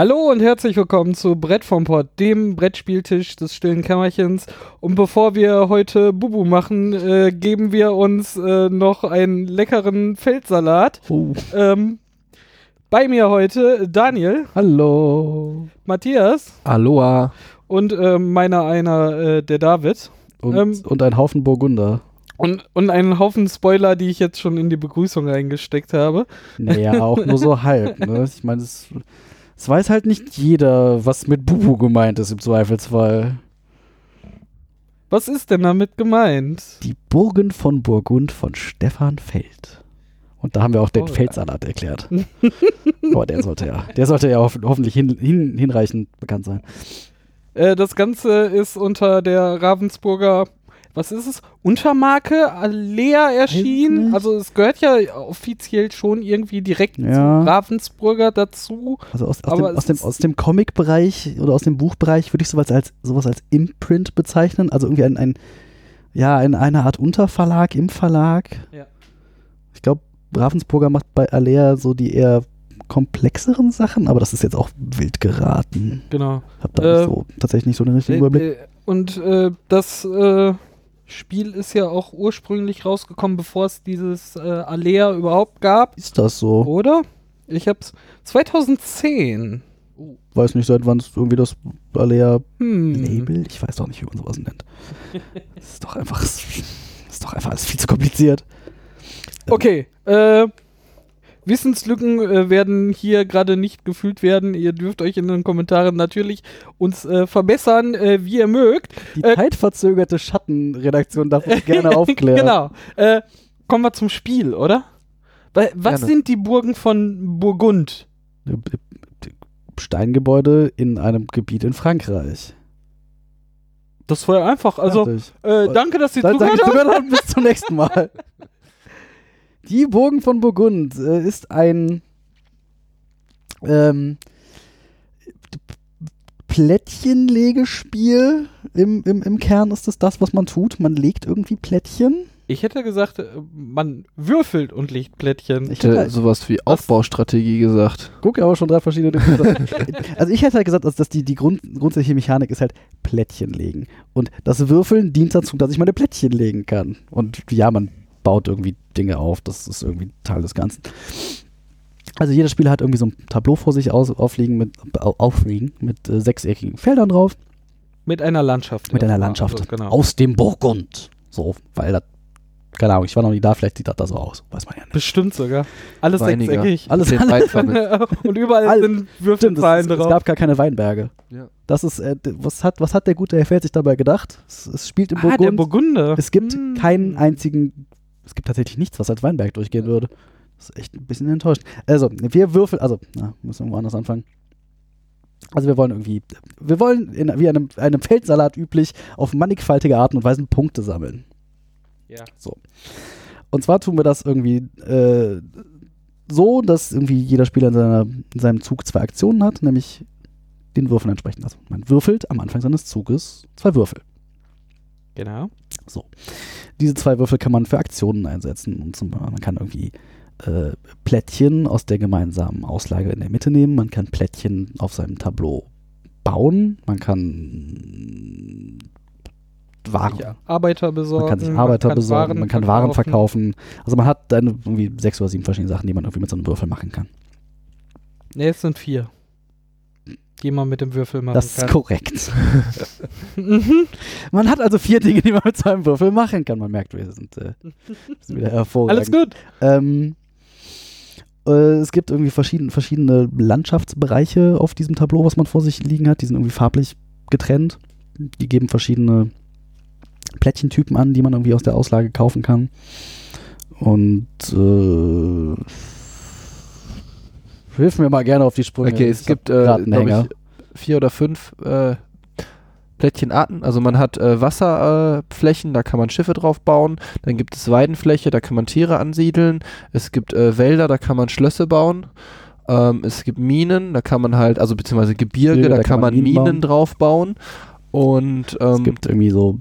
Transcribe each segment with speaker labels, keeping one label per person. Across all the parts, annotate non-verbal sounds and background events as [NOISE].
Speaker 1: Hallo und herzlich willkommen zu Brett vom Pott, dem Brettspieltisch des stillen Kämmerchens. Und bevor wir heute Bubu machen, äh, geben wir uns äh, noch einen leckeren Feldsalat.
Speaker 2: Oh.
Speaker 1: Ähm, bei mir heute Daniel,
Speaker 2: Hallo.
Speaker 1: Matthias
Speaker 2: Aloha.
Speaker 1: und äh, meiner einer, äh, der David.
Speaker 2: Und,
Speaker 1: Ähm,
Speaker 2: und ein Haufen Burgunder.
Speaker 1: Und, und einen Haufen Spoiler, die ich jetzt schon in die Begrüßung reingesteckt habe.
Speaker 2: Naja, auch nur so halb. Ne? [LAUGHS] Ich meine, es, es weiß halt nicht jeder, was mit Bubu gemeint ist im Zweifelsfall.
Speaker 1: Was ist denn damit gemeint?
Speaker 2: Die Burgen von Burgund von Stefan Feld. Und da haben wir auch den
Speaker 1: Oh, ja.
Speaker 2: Feldsalat erklärt. [LAUGHS] Aber der sollte ja, der sollte ja hoff, hoffentlich hin, hin, hinreichend bekannt sein.
Speaker 1: Äh, das Ganze ist unter der Ravensburger, was ist es? Untermarke Alea erschienen. Also es gehört ja offiziell schon irgendwie direkt
Speaker 2: Ja.
Speaker 1: zu Ravensburger dazu.
Speaker 2: Also aus, aus, dem, aus, dem, aus dem Comic-Bereich oder aus dem Buchbereich würde ich sowas als, sowas als Imprint bezeichnen. Also irgendwie ein, ein ja, ein, eine Art Unterverlag im Verlag.
Speaker 1: Ja.
Speaker 2: Ich glaube, Ravensburger macht bei Alea so die eher komplexeren Sachen, aber das ist jetzt auch wild geraten.
Speaker 1: Genau.
Speaker 2: Hab da
Speaker 1: Äh,
Speaker 2: nicht so, tatsächlich nicht so den richtigen
Speaker 1: Äh,
Speaker 2: Überblick.
Speaker 1: äh, und äh, das äh, Spiel ist ja auch ursprünglich rausgekommen, bevor es dieses äh, Alea überhaupt gab,
Speaker 2: Ist das so?
Speaker 1: oder? Ich hab's 2010.
Speaker 2: Weiß nicht, seit wann es irgendwie das Alea
Speaker 1: Hm.
Speaker 2: Label? Ich weiß doch nicht, wie man sowas nennt. Ist doch einfach, ist doch einfach alles viel zu kompliziert.
Speaker 1: Okay, äh, Wissenslücken äh, werden hier gerade nicht gefühlt werden. Ihr dürft euch in den Kommentaren natürlich uns äh, verbessern, äh, wie ihr mögt.
Speaker 2: Die
Speaker 1: Äh,
Speaker 2: zeitverzögerte Schattenredaktion darf uns [LAUGHS] gerne aufklären.
Speaker 1: genau. Äh, kommen wir zum Spiel, oder? Was
Speaker 3: Gerne.
Speaker 1: sind die Burgen von Burgund?
Speaker 2: Steingebäude in einem Gebiet in Frankreich.
Speaker 1: Das war ja einfach. Also, äh, danke, dass ihr zugehört
Speaker 2: ich
Speaker 1: habt.
Speaker 2: bis zum nächsten Mal. [LAUGHS] Die Burgen von Burgund äh, ist ein ähm, Plättchenlegespiel. Im, im, Im Kern ist es das, was man tut. Man legt irgendwie Plättchen.
Speaker 1: Ich hätte gesagt, äh, man würfelt und legt Plättchen.
Speaker 2: Ich
Speaker 3: hätte
Speaker 2: hätte,
Speaker 3: sowas wie Aufbaustrategie gesagt.
Speaker 2: guck, aber schon drei verschiedene Dinge. [LAUGHS] Also ich hätte halt gesagt, dass, dass die, die Grund, grundsätzliche Mechanik ist halt Plättchen legen. Und das Würfeln dient dazu, dass ich meine Plättchen legen kann. Und ja, man baut irgendwie Dinge auf. Das ist irgendwie Teil des Ganzen. Also jeder Spieler hat irgendwie so ein Tableau vor sich aus, aufliegen mit, au- aufliegen mit äh, sechseckigen Feldern drauf.
Speaker 1: Mit einer Landschaft.
Speaker 2: Mit einer
Speaker 1: Also,
Speaker 2: Landschaft.
Speaker 1: genau.
Speaker 2: Aus dem Burgund. So, weil das, keine Ahnung, ich war noch nie da, vielleicht sieht das da so aus. Weiß man ja nicht.
Speaker 1: Bestimmt sogar. Alles
Speaker 3: Weiniger.
Speaker 1: sechseckig.
Speaker 2: Alles alles- [LAUGHS]
Speaker 1: und überall
Speaker 2: All-
Speaker 1: sind
Speaker 2: es,
Speaker 1: Würfelzahlen
Speaker 2: es, es
Speaker 1: drauf.
Speaker 2: gab gar keine Weinberge.
Speaker 3: Ja.
Speaker 2: Das ist, äh, was, hat, was hat der gute Herr Feld sich dabei gedacht? Es, es spielt im
Speaker 1: ah, der
Speaker 2: Burgund.
Speaker 1: Burgunder.
Speaker 2: es gibt
Speaker 1: Hm.
Speaker 2: keinen einzigen, es gibt tatsächlich nichts, was als Weinberg durchgehen würde. Das ist echt ein bisschen enttäuscht. Also, wir würfeln, also, na, müssen wir irgendwo anders anfangen. Also wir wollen irgendwie, wir wollen in, wie einem, einem Feldsalat üblich auf mannigfaltige Arten und Weisen Punkte sammeln.
Speaker 1: Ja.
Speaker 2: So. Und zwar tun wir das irgendwie äh, so, dass irgendwie jeder Spieler in, seiner, in seinem Zug zwei Aktionen hat, nämlich den Würfeln entsprechend. Also man würfelt am Anfang seines Zuges zwei Würfel.
Speaker 1: Genau.
Speaker 2: So. Diese zwei Würfel kann man für Aktionen einsetzen. Und zum, man kann irgendwie äh, Plättchen aus der gemeinsamen Auslage in der Mitte nehmen. Man kann Plättchen auf seinem Tableau bauen. Man kann Waren,
Speaker 1: Ja, Arbeiter besorgen.
Speaker 2: man kann sich Arbeiter besorgen, man kann Waren verkaufen. Also man hat dann irgendwie sechs oder sieben verschiedene Sachen, die man irgendwie mit so einem Würfel machen kann.
Speaker 1: Ne, es sind vier. Die man mit dem Würfel machen
Speaker 2: Das ist
Speaker 1: kann.
Speaker 2: korrekt. [LAUGHS] Man hat also vier Dinge, die man mit so einem Würfel machen kann. Man merkt, wir sind, äh, sind wieder hervorragend.
Speaker 1: Alles gut.
Speaker 2: Ähm, äh, es gibt irgendwie verschiedene, verschiedene Landschaftsbereiche auf diesem Tableau, was man vor sich liegen hat. Die sind irgendwie farblich getrennt. Die geben verschiedene Plättchentypen an, die man irgendwie aus der Auslage kaufen kann. Und äh, hilf mir mal gerne auf die Sprünge.
Speaker 3: Okay, es gibt äh, ich, vier oder fünf äh, Plättchenarten. Also man hat äh, Wasserflächen, äh, da kann man Schiffe drauf bauen. Dann gibt es Weidenfläche, da kann man Tiere ansiedeln. Es gibt äh, Wälder, da kann man Schlösser bauen. Ähm, es gibt Minen, da kann man halt, also beziehungsweise Gebirge,
Speaker 2: Gebirge,
Speaker 3: da, kann man Minen,
Speaker 2: Minen bauen.
Speaker 3: drauf bauen. Und
Speaker 2: Es
Speaker 3: ähm,
Speaker 2: gibt irgendwie so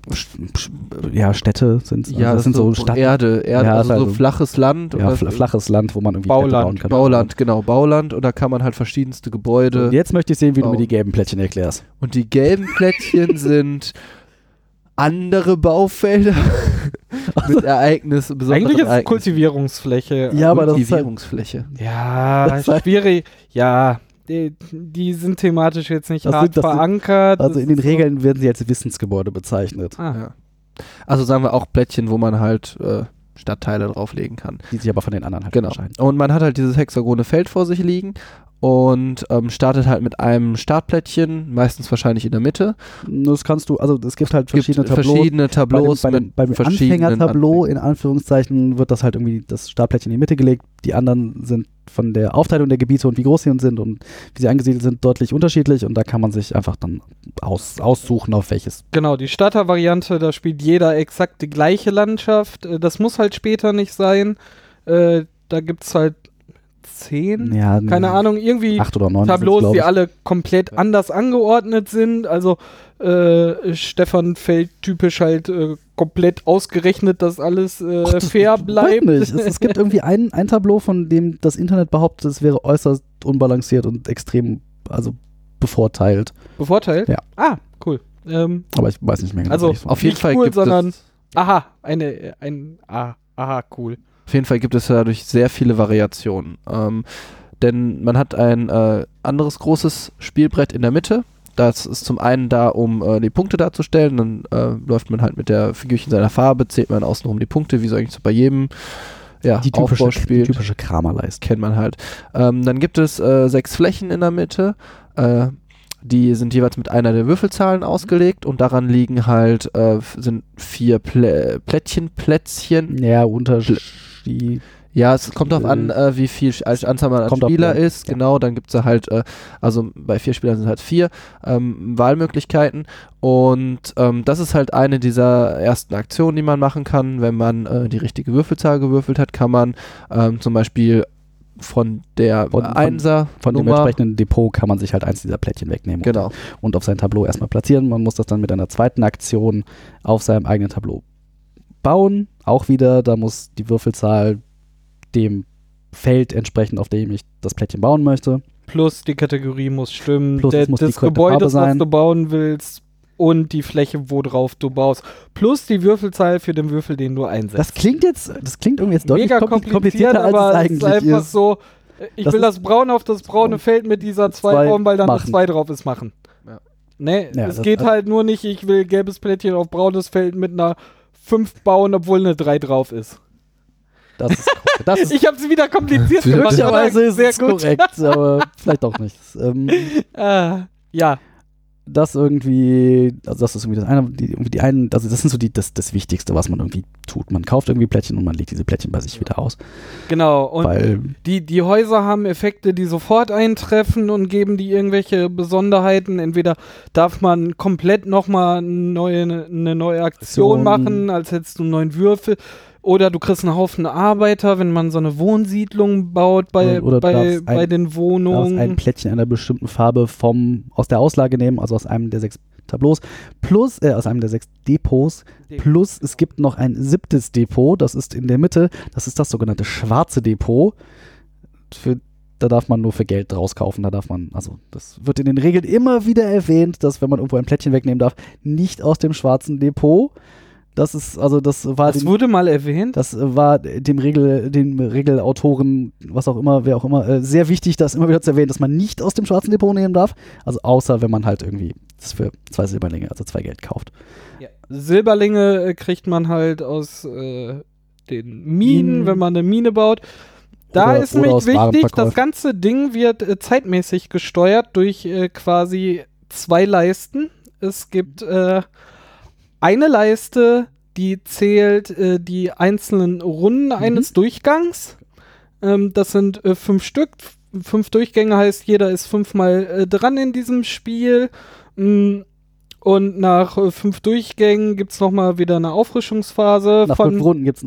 Speaker 2: ja, Städte sind
Speaker 3: ja,
Speaker 2: das sind so Stadt
Speaker 3: Erde, Erde
Speaker 2: Ja,
Speaker 3: also
Speaker 2: ist
Speaker 3: so
Speaker 2: also-
Speaker 3: flaches Land
Speaker 2: ja,
Speaker 3: oder
Speaker 2: fl flaches Land, wo man irgendwie
Speaker 1: Bauland.
Speaker 2: Städte bauen kann.
Speaker 3: Bauland, genau, Bauland und da kann man halt verschiedenste Gebäude.
Speaker 2: Und jetzt möchte ich sehen, wie du mir
Speaker 3: bauen.
Speaker 2: die gelben Plättchen erklärst.
Speaker 3: Und die gelben Plättchen [LAUGHS] sind andere Baufelder [LAUGHS] mit Ereignis,
Speaker 1: Eigentlich ist es. Kultivierungsfläche.
Speaker 2: Ja, aber das ist halt,
Speaker 3: Kultivierungsfläche.
Speaker 1: Ja,
Speaker 2: Das ist halt-
Speaker 1: schwierig. Ja, die, die sind thematisch jetzt nicht
Speaker 2: Das
Speaker 1: hart
Speaker 2: sind- das sind-
Speaker 1: verankert.
Speaker 2: also in den
Speaker 1: ist so-
Speaker 2: Regeln werden sie als Wissensgebäude bezeichnet,
Speaker 1: Ah.
Speaker 3: Ja. Also sagen wir auch Plättchen, wo man halt äh, Stadtteile drauflegen kann.
Speaker 2: die sich aber von den anderen halt
Speaker 3: Genau.
Speaker 2: unterscheiden.
Speaker 3: Und man hat halt dieses hexagone Feld vor sich liegen und ähm, startet halt mit einem Startplättchen, meistens wahrscheinlich in der Mitte.
Speaker 2: Das kannst du, also es gibt halt
Speaker 3: Gibt
Speaker 2: verschiedene Tableaus.
Speaker 3: verschiedene Tableaus
Speaker 2: bei dem,
Speaker 3: mit
Speaker 2: bei dem, beim Anfängertableau, in Anführungszeichen, wird das halt irgendwie das Startplättchen in die Mitte gelegt. Die anderen sind von der Aufteilung der Gebiete und wie groß sie sind und wie sie angesiedelt sind, deutlich unterschiedlich und da kann man sich einfach dann aus, aussuchen, auf welches.
Speaker 1: Genau, die Starter-Variante, da spielt jeder exakt die gleiche Landschaft. Äh, Das muss halt später nicht sein. Äh, da gibt es halt zehn,
Speaker 2: Ja,
Speaker 1: keine Ahnung, irgendwie
Speaker 2: Acht oder neun.
Speaker 1: Tableaus, die alle komplett anders angeordnet sind. Also äh, Stefan fällt typisch halt äh, komplett ausgerechnet, dass alles äh,
Speaker 2: Ach, das-
Speaker 1: fair bleibt.
Speaker 2: Es, es gibt [LAUGHS] irgendwie ein, ein Tableau, von dem das Internet behauptet, es wäre äußerst unbalanciert und extrem, also bevorteilt.
Speaker 1: Bevorteilt?
Speaker 2: Ja.
Speaker 1: Ah, cool. Ähm,
Speaker 2: Aber ich weiß nicht mehr genau.
Speaker 1: Also.
Speaker 3: Auf jeden Fall
Speaker 1: cool,
Speaker 3: gibt
Speaker 1: sondern-
Speaker 3: es
Speaker 1: aha, eine, ein, ah, aha, cool.
Speaker 3: Auf jeden Fall gibt es dadurch sehr viele Variationen. Ähm, denn man hat ein äh, anderes großes Spielbrett in der Mitte. Das ist zum einen da, um äh, die Punkte darzustellen. Dann äh, läuft man halt mit der Figürchen seiner Farbe, zählt man außenrum die Punkte, wie so eigentlich so bei jedem ja,
Speaker 2: die typische,
Speaker 3: Aufbauspiel.
Speaker 2: die typische Kramerleiste.
Speaker 3: Kennt man halt. Ähm, dann gibt es äh, sechs Flächen in der Mitte. Äh, die sind jeweils mit einer der Würfelzahlen ausgelegt und daran liegen halt äh, sind vier Plä Plättchen, Plätzchen,
Speaker 2: Ja, Unterschied.
Speaker 3: Ja, es kommt darauf an, äh, wie viel als Anzahl man
Speaker 2: auf
Speaker 3: Spieler
Speaker 2: den-
Speaker 3: ist.
Speaker 2: ja.
Speaker 3: Genau, dann gibt es halt, äh, also bei vier Spielern sind halt vier ähm, Wahlmöglichkeiten. Und ähm, das ist halt eine dieser ersten Aktionen, die man machen kann. Wenn man äh, die richtige Würfelzahl gewürfelt hat, kann man ähm, zum Beispiel von der
Speaker 2: Von- von-
Speaker 3: Einser
Speaker 2: Von dem
Speaker 3: Nummer,
Speaker 2: entsprechenden Depot kann man sich halt eins dieser Plättchen wegnehmen
Speaker 3: genau,
Speaker 2: und, und auf sein Tableau erstmal platzieren. Man muss das dann mit einer zweiten Aktion auf seinem eigenen Tableau bauen. Auch wieder, da muss die Würfelzahl dem Feld entsprechend, auf dem ich das Plättchen bauen möchte.
Speaker 1: Plus die Kategorie muss stimmen,
Speaker 2: Plus
Speaker 1: der,
Speaker 2: muss
Speaker 1: Gebäudes,
Speaker 2: Farbe
Speaker 1: was du bauen willst und die Fläche, worauf du baust. Plus die Würfelzahl für den Würfel, den du einsetzt.
Speaker 2: Das klingt jetzt, das klingt irgendwie jetzt deutlich
Speaker 1: Mega
Speaker 2: kompli-
Speaker 1: kompliziert,
Speaker 2: komplizierter, als
Speaker 1: aber
Speaker 2: es
Speaker 1: es ist
Speaker 2: eigentlich
Speaker 1: einfach
Speaker 2: ist.
Speaker 1: so, ich
Speaker 2: Das
Speaker 1: will das Braun auf das braune Feld mit dieser 2
Speaker 2: Zwei
Speaker 1: bauen, weil da eine
Speaker 2: machen.
Speaker 1: 2 drauf ist, machen.
Speaker 3: Ja.
Speaker 1: Ne,
Speaker 2: Ja,
Speaker 1: es
Speaker 2: das-
Speaker 1: geht
Speaker 2: das-
Speaker 1: halt nur nicht, ich will gelbes Plättchen auf braunes Feld mit einer 5 bauen, obwohl eine 3 drauf ist.
Speaker 2: Das ist, [LAUGHS] das ist
Speaker 1: Ich habe es wieder kompliziert gemacht.
Speaker 2: Glücklicherweise
Speaker 1: oder?
Speaker 2: ist
Speaker 1: Sehr
Speaker 2: es
Speaker 1: gut.
Speaker 2: korrekt, aber vielleicht auch nicht. Ähm,
Speaker 1: Ah, [LAUGHS] ja,
Speaker 2: das irgendwie, also das ist irgendwie das eine, die, irgendwie die einen, also das sind so die, das, das Wichtigste, was man irgendwie tut. Man kauft irgendwie Plättchen und man legt diese Plättchen bei sich wieder aus.
Speaker 1: genau. Und
Speaker 2: weil
Speaker 1: Die, die Häuser haben Effekte, die sofort eintreffen und geben die irgendwelche Besonderheiten. Entweder darf man komplett nochmal neue, eine neue Aktion
Speaker 2: Aktion.
Speaker 1: machen, als hättest du einen neuen Würfel. Oder du kriegst einen Haufen Arbeiter, wenn man so eine Wohnsiedlung baut bei,
Speaker 2: Oder
Speaker 1: bei, bei
Speaker 2: ein-
Speaker 1: den Wohnungen.
Speaker 2: ein Plättchen einer bestimmten Farbe vom, aus der Auslage nehmen, also aus einem der sechs Tableaus, plus, äh, aus einem der sechs Depots, plus es gibt noch ein siebtes Depot, das ist in der Mitte, das ist das sogenannte schwarze Depot. Für, da darf man nur für Geld draus kaufen, da darf man, also das wird in den Regeln immer wieder erwähnt, dass wenn man irgendwo ein Plättchen wegnehmen darf, nicht aus dem schwarzen Depot. Das ist, also das war
Speaker 1: das
Speaker 2: den-
Speaker 1: wurde mal erwähnt.
Speaker 2: das war dem Regel, dem Regelautoren, was auch immer, wer auch immer, äh, sehr wichtig, das immer wieder zu erwähnen, dass man nicht aus dem schwarzen Depot nehmen darf. Also außer wenn man halt irgendwie das für zwei Silberlinge, also zwei Geld kauft.
Speaker 1: Ja. Silberlinge äh, kriegt man halt aus äh, den Minen,
Speaker 2: Minen.
Speaker 1: wenn man eine Mine baut. Da
Speaker 2: Oder-
Speaker 1: ist
Speaker 2: oder
Speaker 1: nämlich wichtig, das ganze Ding wird äh, zeitmäßig gesteuert durch äh, quasi zwei Leisten. Es gibt äh, eine Leiste, die zählt äh, die einzelnen Runden eines Durchgangs. Ähm, das sind äh, fünf Stück. Fünf Durchgänge heißt, jeder ist fünfmal äh, dran in diesem Spiel. Mm, Und nach äh, fünf Durchgängen gibt es nochmal wieder eine Auffrischungsphase
Speaker 2: Nach
Speaker 1: von
Speaker 2: fünf Runden gibt es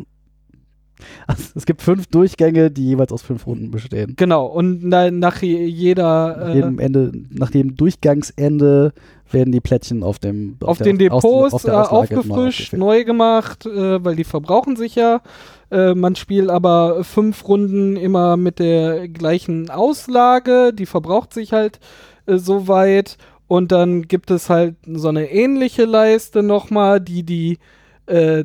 Speaker 2: Also, es gibt fünf Durchgänge, die jeweils aus fünf Runden bestehen.
Speaker 1: Genau, und na, nach je- jeder
Speaker 2: Nach
Speaker 1: äh,
Speaker 2: jedem Ende, nach dem Durchgangsende werden die Plättchen auf dem
Speaker 1: auf
Speaker 2: der-
Speaker 1: den
Speaker 2: aus-
Speaker 1: Depots
Speaker 2: auf
Speaker 1: äh,
Speaker 2: der Auslage
Speaker 1: aufgefrischt,
Speaker 2: neu
Speaker 1: gemacht, äh, weil die verbrauchen sich ja. Äh, man spielt aber fünf Runden immer mit der gleichen Auslage, die verbraucht sich halt äh, soweit. Und dann gibt es halt so eine ähnliche Leiste nochmal, die die äh,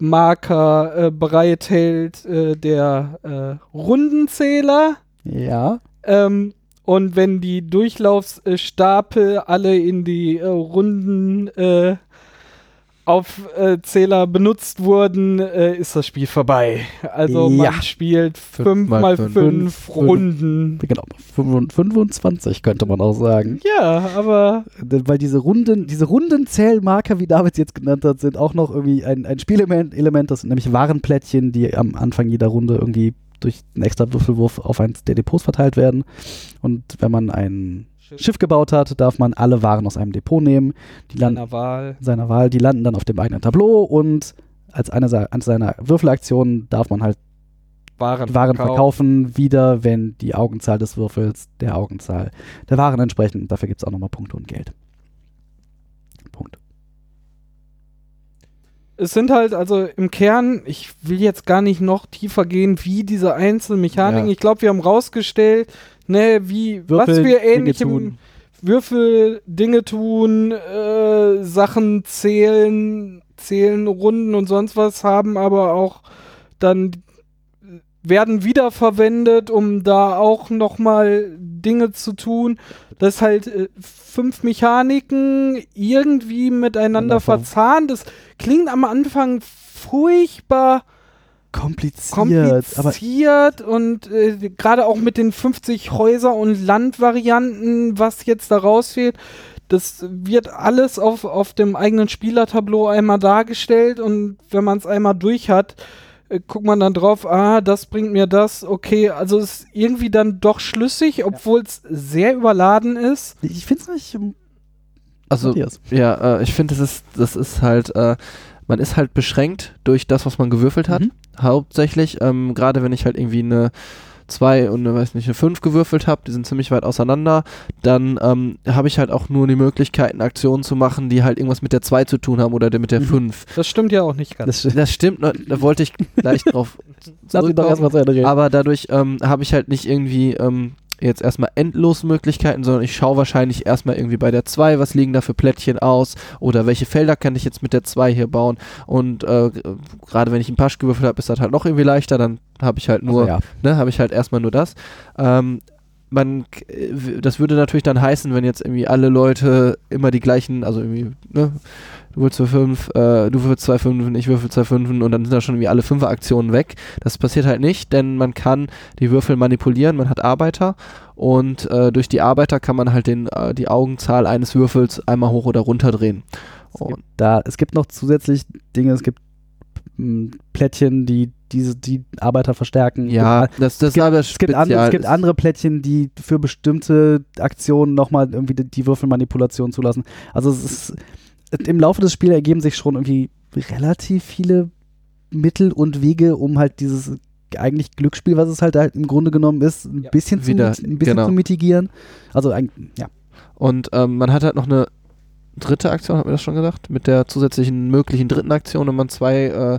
Speaker 1: Zählmarker äh, bereithält, äh, der äh, Rundenzähler.
Speaker 2: Ja.
Speaker 1: Ähm, und wenn die Durchlaufsstapel alle in die äh, Runden äh, auf äh, Zähler benutzt wurden, äh, ist das Spiel vorbei. Also
Speaker 2: Ja.
Speaker 1: man spielt
Speaker 3: Fünf
Speaker 1: 5
Speaker 3: mal
Speaker 1: mal
Speaker 3: fünf.
Speaker 1: 5
Speaker 2: Fünf.
Speaker 1: Runden.
Speaker 2: Genau. 25 könnte man auch sagen.
Speaker 1: Ja, aber
Speaker 2: Weil diese Runden, diese Rundenzählmarker, wie David jetzt genannt hat, sind auch noch irgendwie ein, ein Spielelement, Element, das sind nämlich Warenplättchen, die am Anfang jeder Runde irgendwie durch einen extra Würfelwurf auf eins der Depots verteilt werden. Und wenn man ein Schiff gebaut hat, darf man alle Waren aus einem Depot nehmen, die
Speaker 1: seiner Wahl.
Speaker 2: seiner Wahl, die landen dann auf dem eigenen Tableau und als eine seiner Würfelaktionen darf man halt
Speaker 1: Waren,
Speaker 2: Waren
Speaker 1: verkaufen.
Speaker 2: verkaufen, wieder, wenn die Augenzahl des Würfels der Augenzahl der Waren entsprechen. Und dafür gibt es auch nochmal Punkte und Geld. Punkt.
Speaker 1: Es sind halt, also im Kern, ich will jetzt gar nicht noch tiefer gehen, wie diese einzelnen Mechaniken.
Speaker 3: Ja.
Speaker 1: Ich glaube, wir haben rausgestellt, ne, wie, was
Speaker 2: Würfeln,
Speaker 1: wir
Speaker 2: Dinge
Speaker 1: ähnlich im
Speaker 2: tun.
Speaker 1: Würfel, Dinge tun, äh, Sachen zählen, zählen, Runden und sonst was haben, aber auch dann werden wiederverwendet, um da auch nochmal Dinge zu tun. Das halt äh, fünf Mechaniken irgendwie miteinander
Speaker 2: Miteinander ver-
Speaker 1: verzahnt. Das klingt am Anfang furchtbar
Speaker 2: Kompliziert, aber
Speaker 1: kompliziert und äh, gerade auch mit den 50 Häuser- und Landvarianten, was jetzt da rausfehlt, das wird alles auf, auf dem eigenen Spielertableau einmal dargestellt und wenn man es einmal durch hat, äh, guckt man dann drauf, ah, das bringt mir das, okay, also ist irgendwie dann doch schlüssig, obwohl es sehr überladen ist.
Speaker 2: ich finde es nicht.
Speaker 3: Also,
Speaker 2: Matthias.
Speaker 3: ja, äh, ich finde, das ist, das ist halt, äh, man ist halt beschränkt durch das, was man gewürfelt hat.
Speaker 2: Mhm.
Speaker 3: Hauptsächlich, ähm, gerade wenn ich halt irgendwie eine 2 und eine, weiß nicht, eine 5 gewürfelt habe, die sind ziemlich weit auseinander, dann ähm, habe ich halt auch nur die Möglichkeiten, Aktionen zu machen, die halt irgendwas mit der 2 zu tun haben oder der- mit der
Speaker 2: Mhm.
Speaker 3: 5.
Speaker 1: Das stimmt ja auch nicht ganz.
Speaker 2: Das,
Speaker 3: Das stimmt, ne, da wollte ich gleich drauf [LAUGHS]
Speaker 2: Lass mich doch erstmal zu Ende reden.
Speaker 3: Aber dadurch ähm, habe ich halt nicht irgendwie ähm, jetzt erstmal endlos Möglichkeiten, sondern ich schaue wahrscheinlich erstmal irgendwie bei der 2, was liegen da für Plättchen aus oder welche Felder kann ich jetzt mit der 2 hier bauen. Und äh, gerade wenn ich einen Pasch gewürfelt habe, ist das halt noch irgendwie leichter, dann habe ich halt nur
Speaker 2: Also, ja.
Speaker 3: ne, habe ich halt erstmal nur das. Ähm, man, äh, das würde natürlich dann heißen, wenn jetzt irgendwie alle Leute immer die gleichen, also irgendwie, ne, du willst für fünf, äh, du würfelst zwei Fünfen, ich würfel zwei Fünfen und dann sind da schon irgendwie alle fünf Aktionen weg. Das passiert halt nicht, denn man kann die Würfel manipulieren, man hat Arbeiter und äh, durch die Arbeiter kann man halt den, äh, die Augenzahl eines Würfels einmal hoch oder runter drehen.
Speaker 2: Es gibt, da, es gibt noch zusätzlich Dinge, es gibt Plättchen, die diese die Arbeiter verstärken.
Speaker 3: ja,
Speaker 2: Es
Speaker 3: das, das
Speaker 2: gibt,
Speaker 3: aber
Speaker 2: es gibt, andere, es gibt andere Plättchen, die für bestimmte Aktionen nochmal irgendwie die, die Würfelmanipulation zulassen. Also es ist, im Laufe des Spiels ergeben sich schon irgendwie relativ viele Mittel und Wege, um halt dieses eigentlich Glücksspiel, was es halt, halt im Grunde genommen ist, ein
Speaker 1: Ja.
Speaker 2: bisschen, zu,
Speaker 3: Wieder,
Speaker 2: mit- ein bisschen
Speaker 3: genau.
Speaker 2: zu mitigieren. Also ein, ja.
Speaker 3: Und ähm, man hat halt noch eine dritte Aktion, hat mir das schon gesagt, mit der zusätzlichen möglichen dritten Aktion, wenn man zwei äh,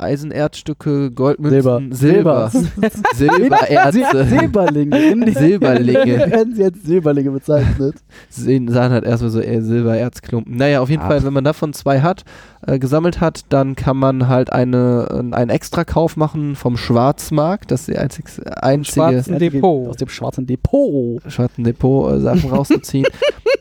Speaker 3: Eisenerzstücke, Goldmünzen,
Speaker 2: Silber.
Speaker 3: Silbererze, [LAUGHS]
Speaker 2: Silberlinge. [LAUGHS] In die-
Speaker 3: Silberlinge. [LAUGHS]
Speaker 2: werden sie als Silberlinge bezeichnet.
Speaker 3: sehen, sahen halt erstmal so eher Silbererzklumpen. Naja, auf jeden
Speaker 2: Ah.
Speaker 3: Fall, wenn man davon zwei hat, äh, gesammelt hat, dann kann man halt eine, äh, einen Extrakauf machen vom Schwarzmarkt, das ist die einzig, einzige
Speaker 1: Schwarzen
Speaker 2: Einzige
Speaker 1: Depot.
Speaker 2: Aus dem schwarzen Depot.
Speaker 3: schwarzen Depot äh, Sachen rauszuziehen.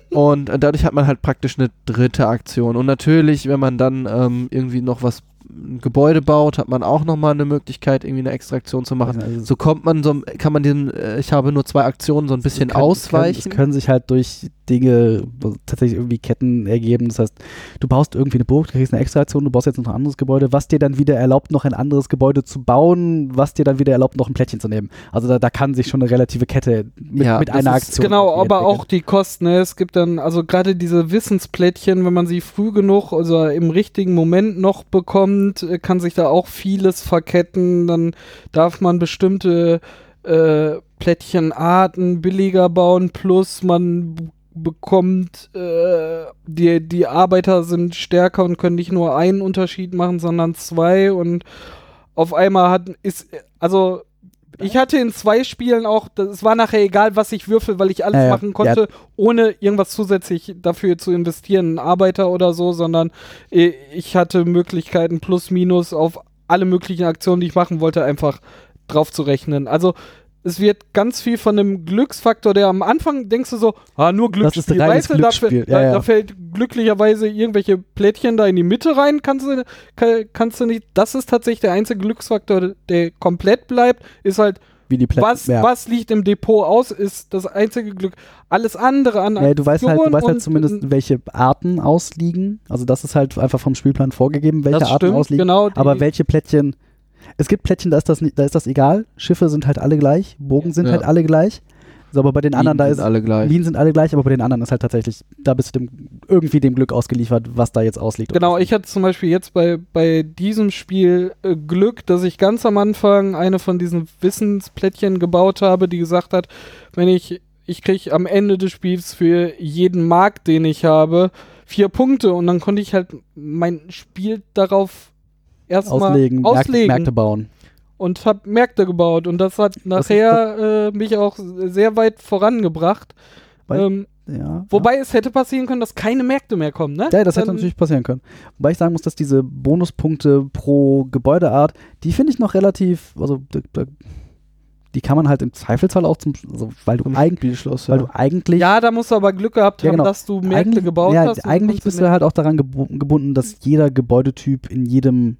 Speaker 3: Und äh, dadurch hat man halt praktisch eine dritte Aktion. Und natürlich, wenn man dann ähm, irgendwie noch was, ein Gebäude baut, hat man auch nochmal eine Möglichkeit, irgendwie eine Extraktion zu machen.
Speaker 2: Also,
Speaker 3: So kommt man so, kann man den, äh, ich habe nur zwei Aktionen, so ein bisschen
Speaker 2: können,
Speaker 3: ausweichen.
Speaker 2: Können, es können sich halt durch Dinge tatsächlich irgendwie Ketten ergeben. Das heißt, du baust irgendwie eine Burg, du kriegst eine extra Aktion, du baust jetzt noch ein anderes Gebäude, was dir dann wieder erlaubt, noch ein anderes Gebäude zu bauen, was dir dann wieder erlaubt, noch ein Plättchen zu nehmen. Also da, da kann sich schon eine relative Kette mit,
Speaker 3: Ja,
Speaker 2: mit einer Aktion.
Speaker 1: Genau, aber
Speaker 2: entwickeln.
Speaker 1: auch die Kosten. Ne? Es gibt dann, also gerade diese Wissensplättchen, wenn man sie früh genug, also im richtigen Moment noch bekommt, äh, kann sich da auch vieles verketten. Dann darf man bestimmte äh, Plättchenarten billiger bauen, plus man bekommt, äh, die, die Arbeiter sind stärker und können nicht nur einen Unterschied machen, sondern zwei und auf einmal hat, ist, also ich hatte in zwei Spielen auch, das- es war nachher egal, was ich würfel, weil ich alles
Speaker 2: Ja, ja.
Speaker 1: machen konnte, ohne irgendwas zusätzlich dafür zu investieren, einen Arbeiter oder so, sondern äh, ich hatte Möglichkeiten plus minus auf alle möglichen Aktionen, die ich machen wollte, einfach drauf zu rechnen. Also es wird ganz viel von einem Glücksfaktor, der am Anfang denkst du so, ah, nur
Speaker 2: Das ist
Speaker 1: Glücksspiel, weißt du, dafür,
Speaker 2: Glücksspiel,
Speaker 1: da,
Speaker 2: ja, ja.
Speaker 1: da fällt glücklicherweise irgendwelche Plättchen da in die Mitte rein, kannst du, kann, kannst du nicht, das ist tatsächlich der einzige Glücksfaktor, der komplett bleibt, ist halt,
Speaker 2: wie die
Speaker 1: was,
Speaker 2: ja.
Speaker 1: was liegt im Depot aus, ist das einzige Glück. Alles andere an
Speaker 2: Ja, du weißt halt, du weißt halt zumindest, welche Arten ausliegen. Also das ist halt einfach vom Spielplan vorgegeben, welche Arten
Speaker 1: stimmt,
Speaker 2: ausliegen.
Speaker 1: genau.
Speaker 2: Aber welche Plättchen. Es gibt Plättchen, da ist das, da ist das egal. Schiffe sind halt alle gleich. Bogen sind
Speaker 3: Ja.
Speaker 2: halt alle gleich. So, aber bei den anderen, da
Speaker 3: Minen
Speaker 2: ist.
Speaker 3: sind alle gleich.
Speaker 2: Minen sind alle gleich, aber bei den anderen ist halt tatsächlich, da bist du dem, irgendwie dem Glück ausgeliefert, was da jetzt ausliegt.
Speaker 1: Genau, ich hatte zum Beispiel jetzt bei, bei diesem Spiel äh, Glück, dass ich ganz am Anfang eine von diesen Wissensplättchen gebaut habe, die gesagt hat, wenn ich, ich kriege am Ende des Spiels für jeden Markt, den ich habe, vier Punkte und dann konnte ich halt mein Spiel darauf erstmal
Speaker 2: auslegen, Märkte,
Speaker 1: auslegen
Speaker 2: Märkte bauen.
Speaker 1: und habe Märkte gebaut und das hat nachher äh, mich auch sehr weit vorangebracht.
Speaker 2: Weil-
Speaker 1: Ähm,
Speaker 2: Ja,
Speaker 1: wobei es hätte passieren können, dass keine Märkte mehr kommen, ne?
Speaker 2: Ja, das hätte
Speaker 1: Dann-
Speaker 2: natürlich passieren können. Wobei ich sagen muss, dass diese Bonuspunkte pro Gebäudeart, die finde ich noch relativ, also die kann man halt im Zweifelsfall auch zum, also, weil du,
Speaker 3: Im
Speaker 2: eig,
Speaker 3: Spielschluss,
Speaker 2: weil
Speaker 3: ja.
Speaker 2: du eigentlich,
Speaker 1: Ja, da musst du aber Glück gehabt
Speaker 2: Ja,
Speaker 1: haben,
Speaker 2: genau.
Speaker 1: dass du Märkte
Speaker 2: eigentlich,
Speaker 1: gebaut
Speaker 2: ja,
Speaker 1: hast.
Speaker 2: eigentlich bist du halt auch daran gebu gebunden, dass jeder Gebäudetyp in jedem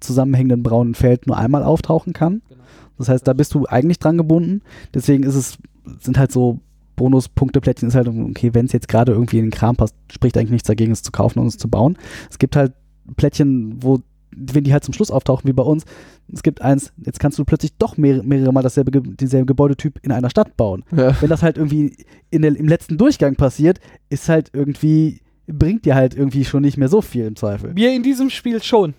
Speaker 2: zusammenhängenden braunen Feld nur einmal auftauchen kann.
Speaker 1: Genau.
Speaker 2: Das heißt, da bist du eigentlich dran gebunden. Deswegen ist es, sind halt so Bonuspunkteplättchen ist halt, okay, wenn es jetzt gerade irgendwie in den Kram passt, spricht eigentlich nichts dagegen, es zu kaufen und es zu bauen. Es gibt halt Plättchen, wo, wenn die halt zum Schluss auftauchen, wie bei uns, es gibt eins, jetzt kannst du plötzlich doch mehrere, mehrere Mal dasselbe, denselben Gebäudetyp in einer Stadt bauen.
Speaker 3: Ja.
Speaker 2: Wenn das halt irgendwie in der, im letzten Durchgang passiert, ist halt irgendwie, bringt dir halt irgendwie schon nicht mehr so viel im Zweifel.
Speaker 1: Mir in diesem Spiel schon.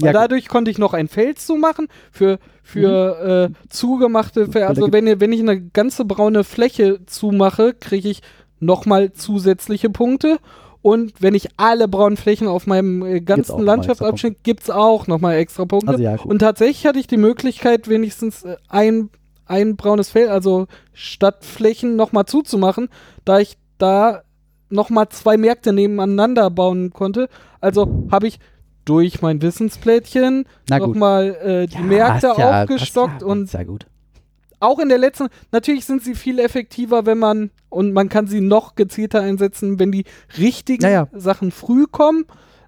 Speaker 1: Weil
Speaker 2: Ja,
Speaker 1: dadurch konnte ich noch ein Feld zumachen für, für äh, zugemachte Felder. Also wenn, ihr- wenn ich eine ganze braune Fläche zumache, kriege ich nochmal zusätzliche Punkte. Und wenn ich alle braunen Flächen auf meinem äh, ganzen Landschaftsabschnitt, gibt es auch nochmal extra Punkte.
Speaker 2: Also ja.
Speaker 1: Und tatsächlich hatte ich die Möglichkeit, wenigstens äh, ein, ein braunes Feld, also Stadtflächen nochmal zuzumachen, da ich da nochmal zwei Märkte nebeneinander bauen konnte. Also habe ich durch mein Wissensplättchen nochmal äh, die
Speaker 2: Ja,
Speaker 1: Märkte
Speaker 2: ja-
Speaker 1: aufgestockt
Speaker 2: ja,
Speaker 1: und auch in der letzten, natürlich sind sie viel effektiver, wenn man, und man kann sie noch gezielter einsetzen, wenn die richtigen
Speaker 2: Ja, ja.
Speaker 1: Sachen früh kommen.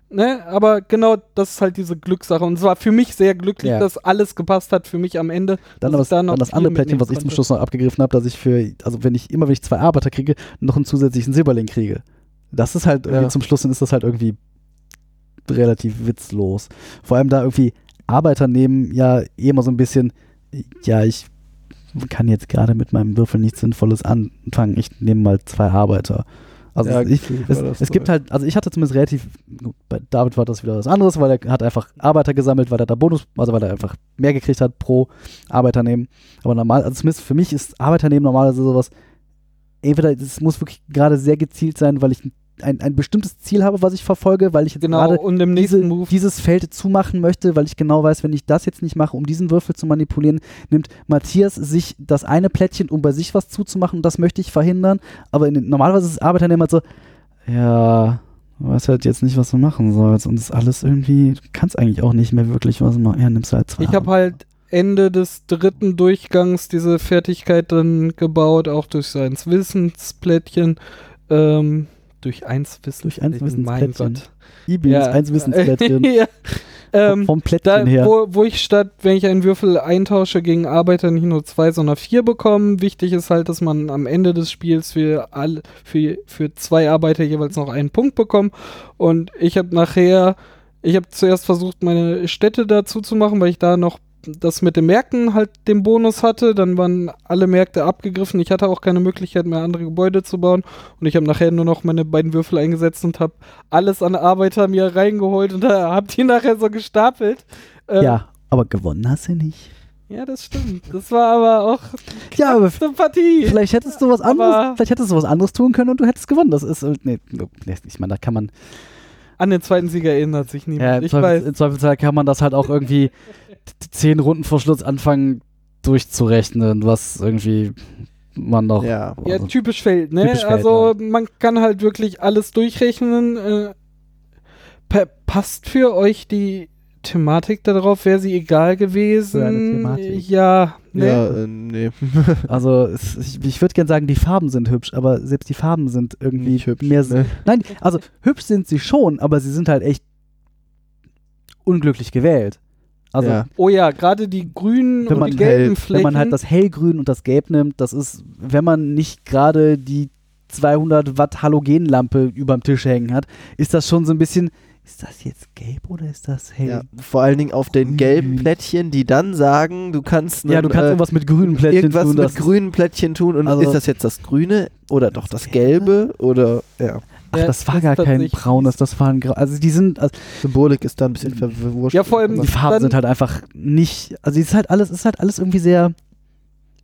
Speaker 1: Ne? Aber genau, das ist halt diese Glückssache. Und es war für mich sehr glücklich,
Speaker 2: Ja.
Speaker 1: dass alles gepasst hat für mich am Ende.
Speaker 2: Dann, das,
Speaker 1: ich da
Speaker 2: dann das andere Plättchen, was ich zum. Schluss noch abgegriffen habe, dass ich für, also wenn ich immer, wenn ich zwei Arbeiter kriege, noch einen zusätzlichen Silberling kriege. Das ist halt
Speaker 3: Ja.
Speaker 2: zum Schluss, dann ist das halt irgendwie relativ witzlos. Vor allem da irgendwie Arbeiter nehmen ja eh immer so ein bisschen, ja, ich kann jetzt gerade mit meinem Würfel nichts Sinnvolles anfangen, ich nehme mal zwei Arbeiter. Also
Speaker 3: Ja,
Speaker 2: ich, es, es gibt halt, also ich hatte zumindest relativ, bei David war das wieder was anderes, weil er hat einfach Arbeiter gesammelt, weil er da Bonus, also weil er einfach mehr gekriegt hat pro Arbeiter nehmen. Aber normal, also zumindest für mich ist Arbeiter nehmen normalerweise sowas, entweder es muss wirklich gerade sehr gezielt sein, weil ich ein, ein bestimmtes Ziel habe, was ich verfolge, weil ich jetzt
Speaker 1: Genau,
Speaker 2: gerade diese, dieses Feld zumachen möchte, weil ich genau weiß, wenn ich das jetzt nicht mache, um diesen Würfel zu manipulieren, nimmt Matthias sich das eine Plättchen, um bei sich was zuzumachen und das möchte ich verhindern. Aber in, normalerweise ist es Arbeiter immer so, ja, du weißt halt jetzt nicht, was du machen sollst und das ist alles irgendwie, du kannst eigentlich auch nicht mehr wirklich was machen. Ja, nimmst halt zwei.
Speaker 1: Ich habe halt Ende des dritten Durchgangs diese Fertigkeit dann gebaut, auch durch sein Wissensplättchen. Ähm, durch eins Wissensplättchen.
Speaker 2: Durch eins
Speaker 1: Mein
Speaker 2: Wissensplättchen.
Speaker 1: Gott.
Speaker 2: E-Beams, eins Wissensplättchen. [LAUGHS]
Speaker 1: ja. Ähm,
Speaker 2: vom Plättchen
Speaker 1: da,
Speaker 2: her.
Speaker 1: wo, wo ich statt, wenn ich einen Würfel eintausche gegen Arbeiter, nicht nur zwei, sondern vier bekomme. Wichtig ist halt, dass man am Ende des Spiels für, all, für, für zwei Arbeiter jeweils noch einen Punkt bekommt. Und ich habe nachher, ich habe zuerst versucht, meine Städte dazu zu machen, weil ich da noch das mit den Märkten halt den Bonus hatte. Dann waren alle Märkte abgegriffen. Ich hatte auch keine Möglichkeit mehr, andere Gebäude zu bauen. Und ich habe nachher nur noch meine beiden Würfel eingesetzt und habe alles an Arbeiter mir reingeholt und da hab die nachher so gestapelt. Äh,
Speaker 2: ja, aber gewonnen hast du nicht.
Speaker 1: ja, das stimmt. Das war aber auch
Speaker 2: Ja, aber
Speaker 1: Partie.
Speaker 2: vielleicht hättest du was
Speaker 1: Aber-
Speaker 2: anderes, vielleicht hättest du was anderes tun können und du hättest gewonnen. Das ist, äh, nee, ich meine, da kann man,
Speaker 1: An den zweiten Sieger erinnert sich niemand.
Speaker 2: ja, im,
Speaker 1: ich
Speaker 2: Zweifel,
Speaker 1: weiß.
Speaker 2: im Zweifelsfall kann man das halt auch irgendwie [LAUGHS] zehn Runden vor Schluss anfangen durchzurechnen, was irgendwie man noch.
Speaker 3: Ja.
Speaker 1: Ja,
Speaker 2: also,
Speaker 1: typisch Feld, ne?
Speaker 2: Typisch Feld,
Speaker 1: also man kann halt wirklich alles durchrechnen. Äh, pa passt für euch die Thematik darauf? Wäre sie egal gewesen? Ja, ne?
Speaker 3: Ja, äh, nee. [LAUGHS]
Speaker 2: also es, ich, ich würde gerne sagen, die Farben sind hübsch, aber selbst die Farben sind irgendwie
Speaker 3: Nicht hübsch,
Speaker 2: mehr.
Speaker 3: ne?
Speaker 2: Nein, also hübsch sind sie schon, aber sie sind halt echt unglücklich gewählt. Also
Speaker 3: ja.
Speaker 1: Oh ja, gerade die grünen
Speaker 2: Wenn
Speaker 1: und
Speaker 2: man
Speaker 1: die gelben
Speaker 3: halt-
Speaker 1: Flächen.
Speaker 2: wenn man halt das Hellgrün und das Gelb nimmt, das ist, wenn man nicht gerade die 200 Watt Halogenlampe überm Tisch hängen hat, ist das schon so ein bisschen, ist das jetzt gelb oder ist das hell?
Speaker 3: ja. Vor allen Dingen auf den gelben Plättchen, die dann sagen, du kannst,
Speaker 2: Ja, du kannst
Speaker 3: äh,
Speaker 2: irgendwas mit grünen Plättchen
Speaker 3: irgendwas
Speaker 2: tun.
Speaker 3: mit grünen Plättchen tun und
Speaker 2: Also-
Speaker 3: ist das jetzt das Grüne oder doch das
Speaker 2: Das
Speaker 3: Gelbe oder ja.
Speaker 2: Ach,
Speaker 1: Ja,
Speaker 2: das war
Speaker 1: das
Speaker 2: gar kein braunes, das war ein grau. Also die sind, also
Speaker 3: Symbolik ist da ein bisschen verwurscht.
Speaker 1: Ja, vor allem-
Speaker 2: die Farben
Speaker 1: dann-
Speaker 2: sind halt einfach nicht, also es ist halt alles, es ist halt alles irgendwie sehr,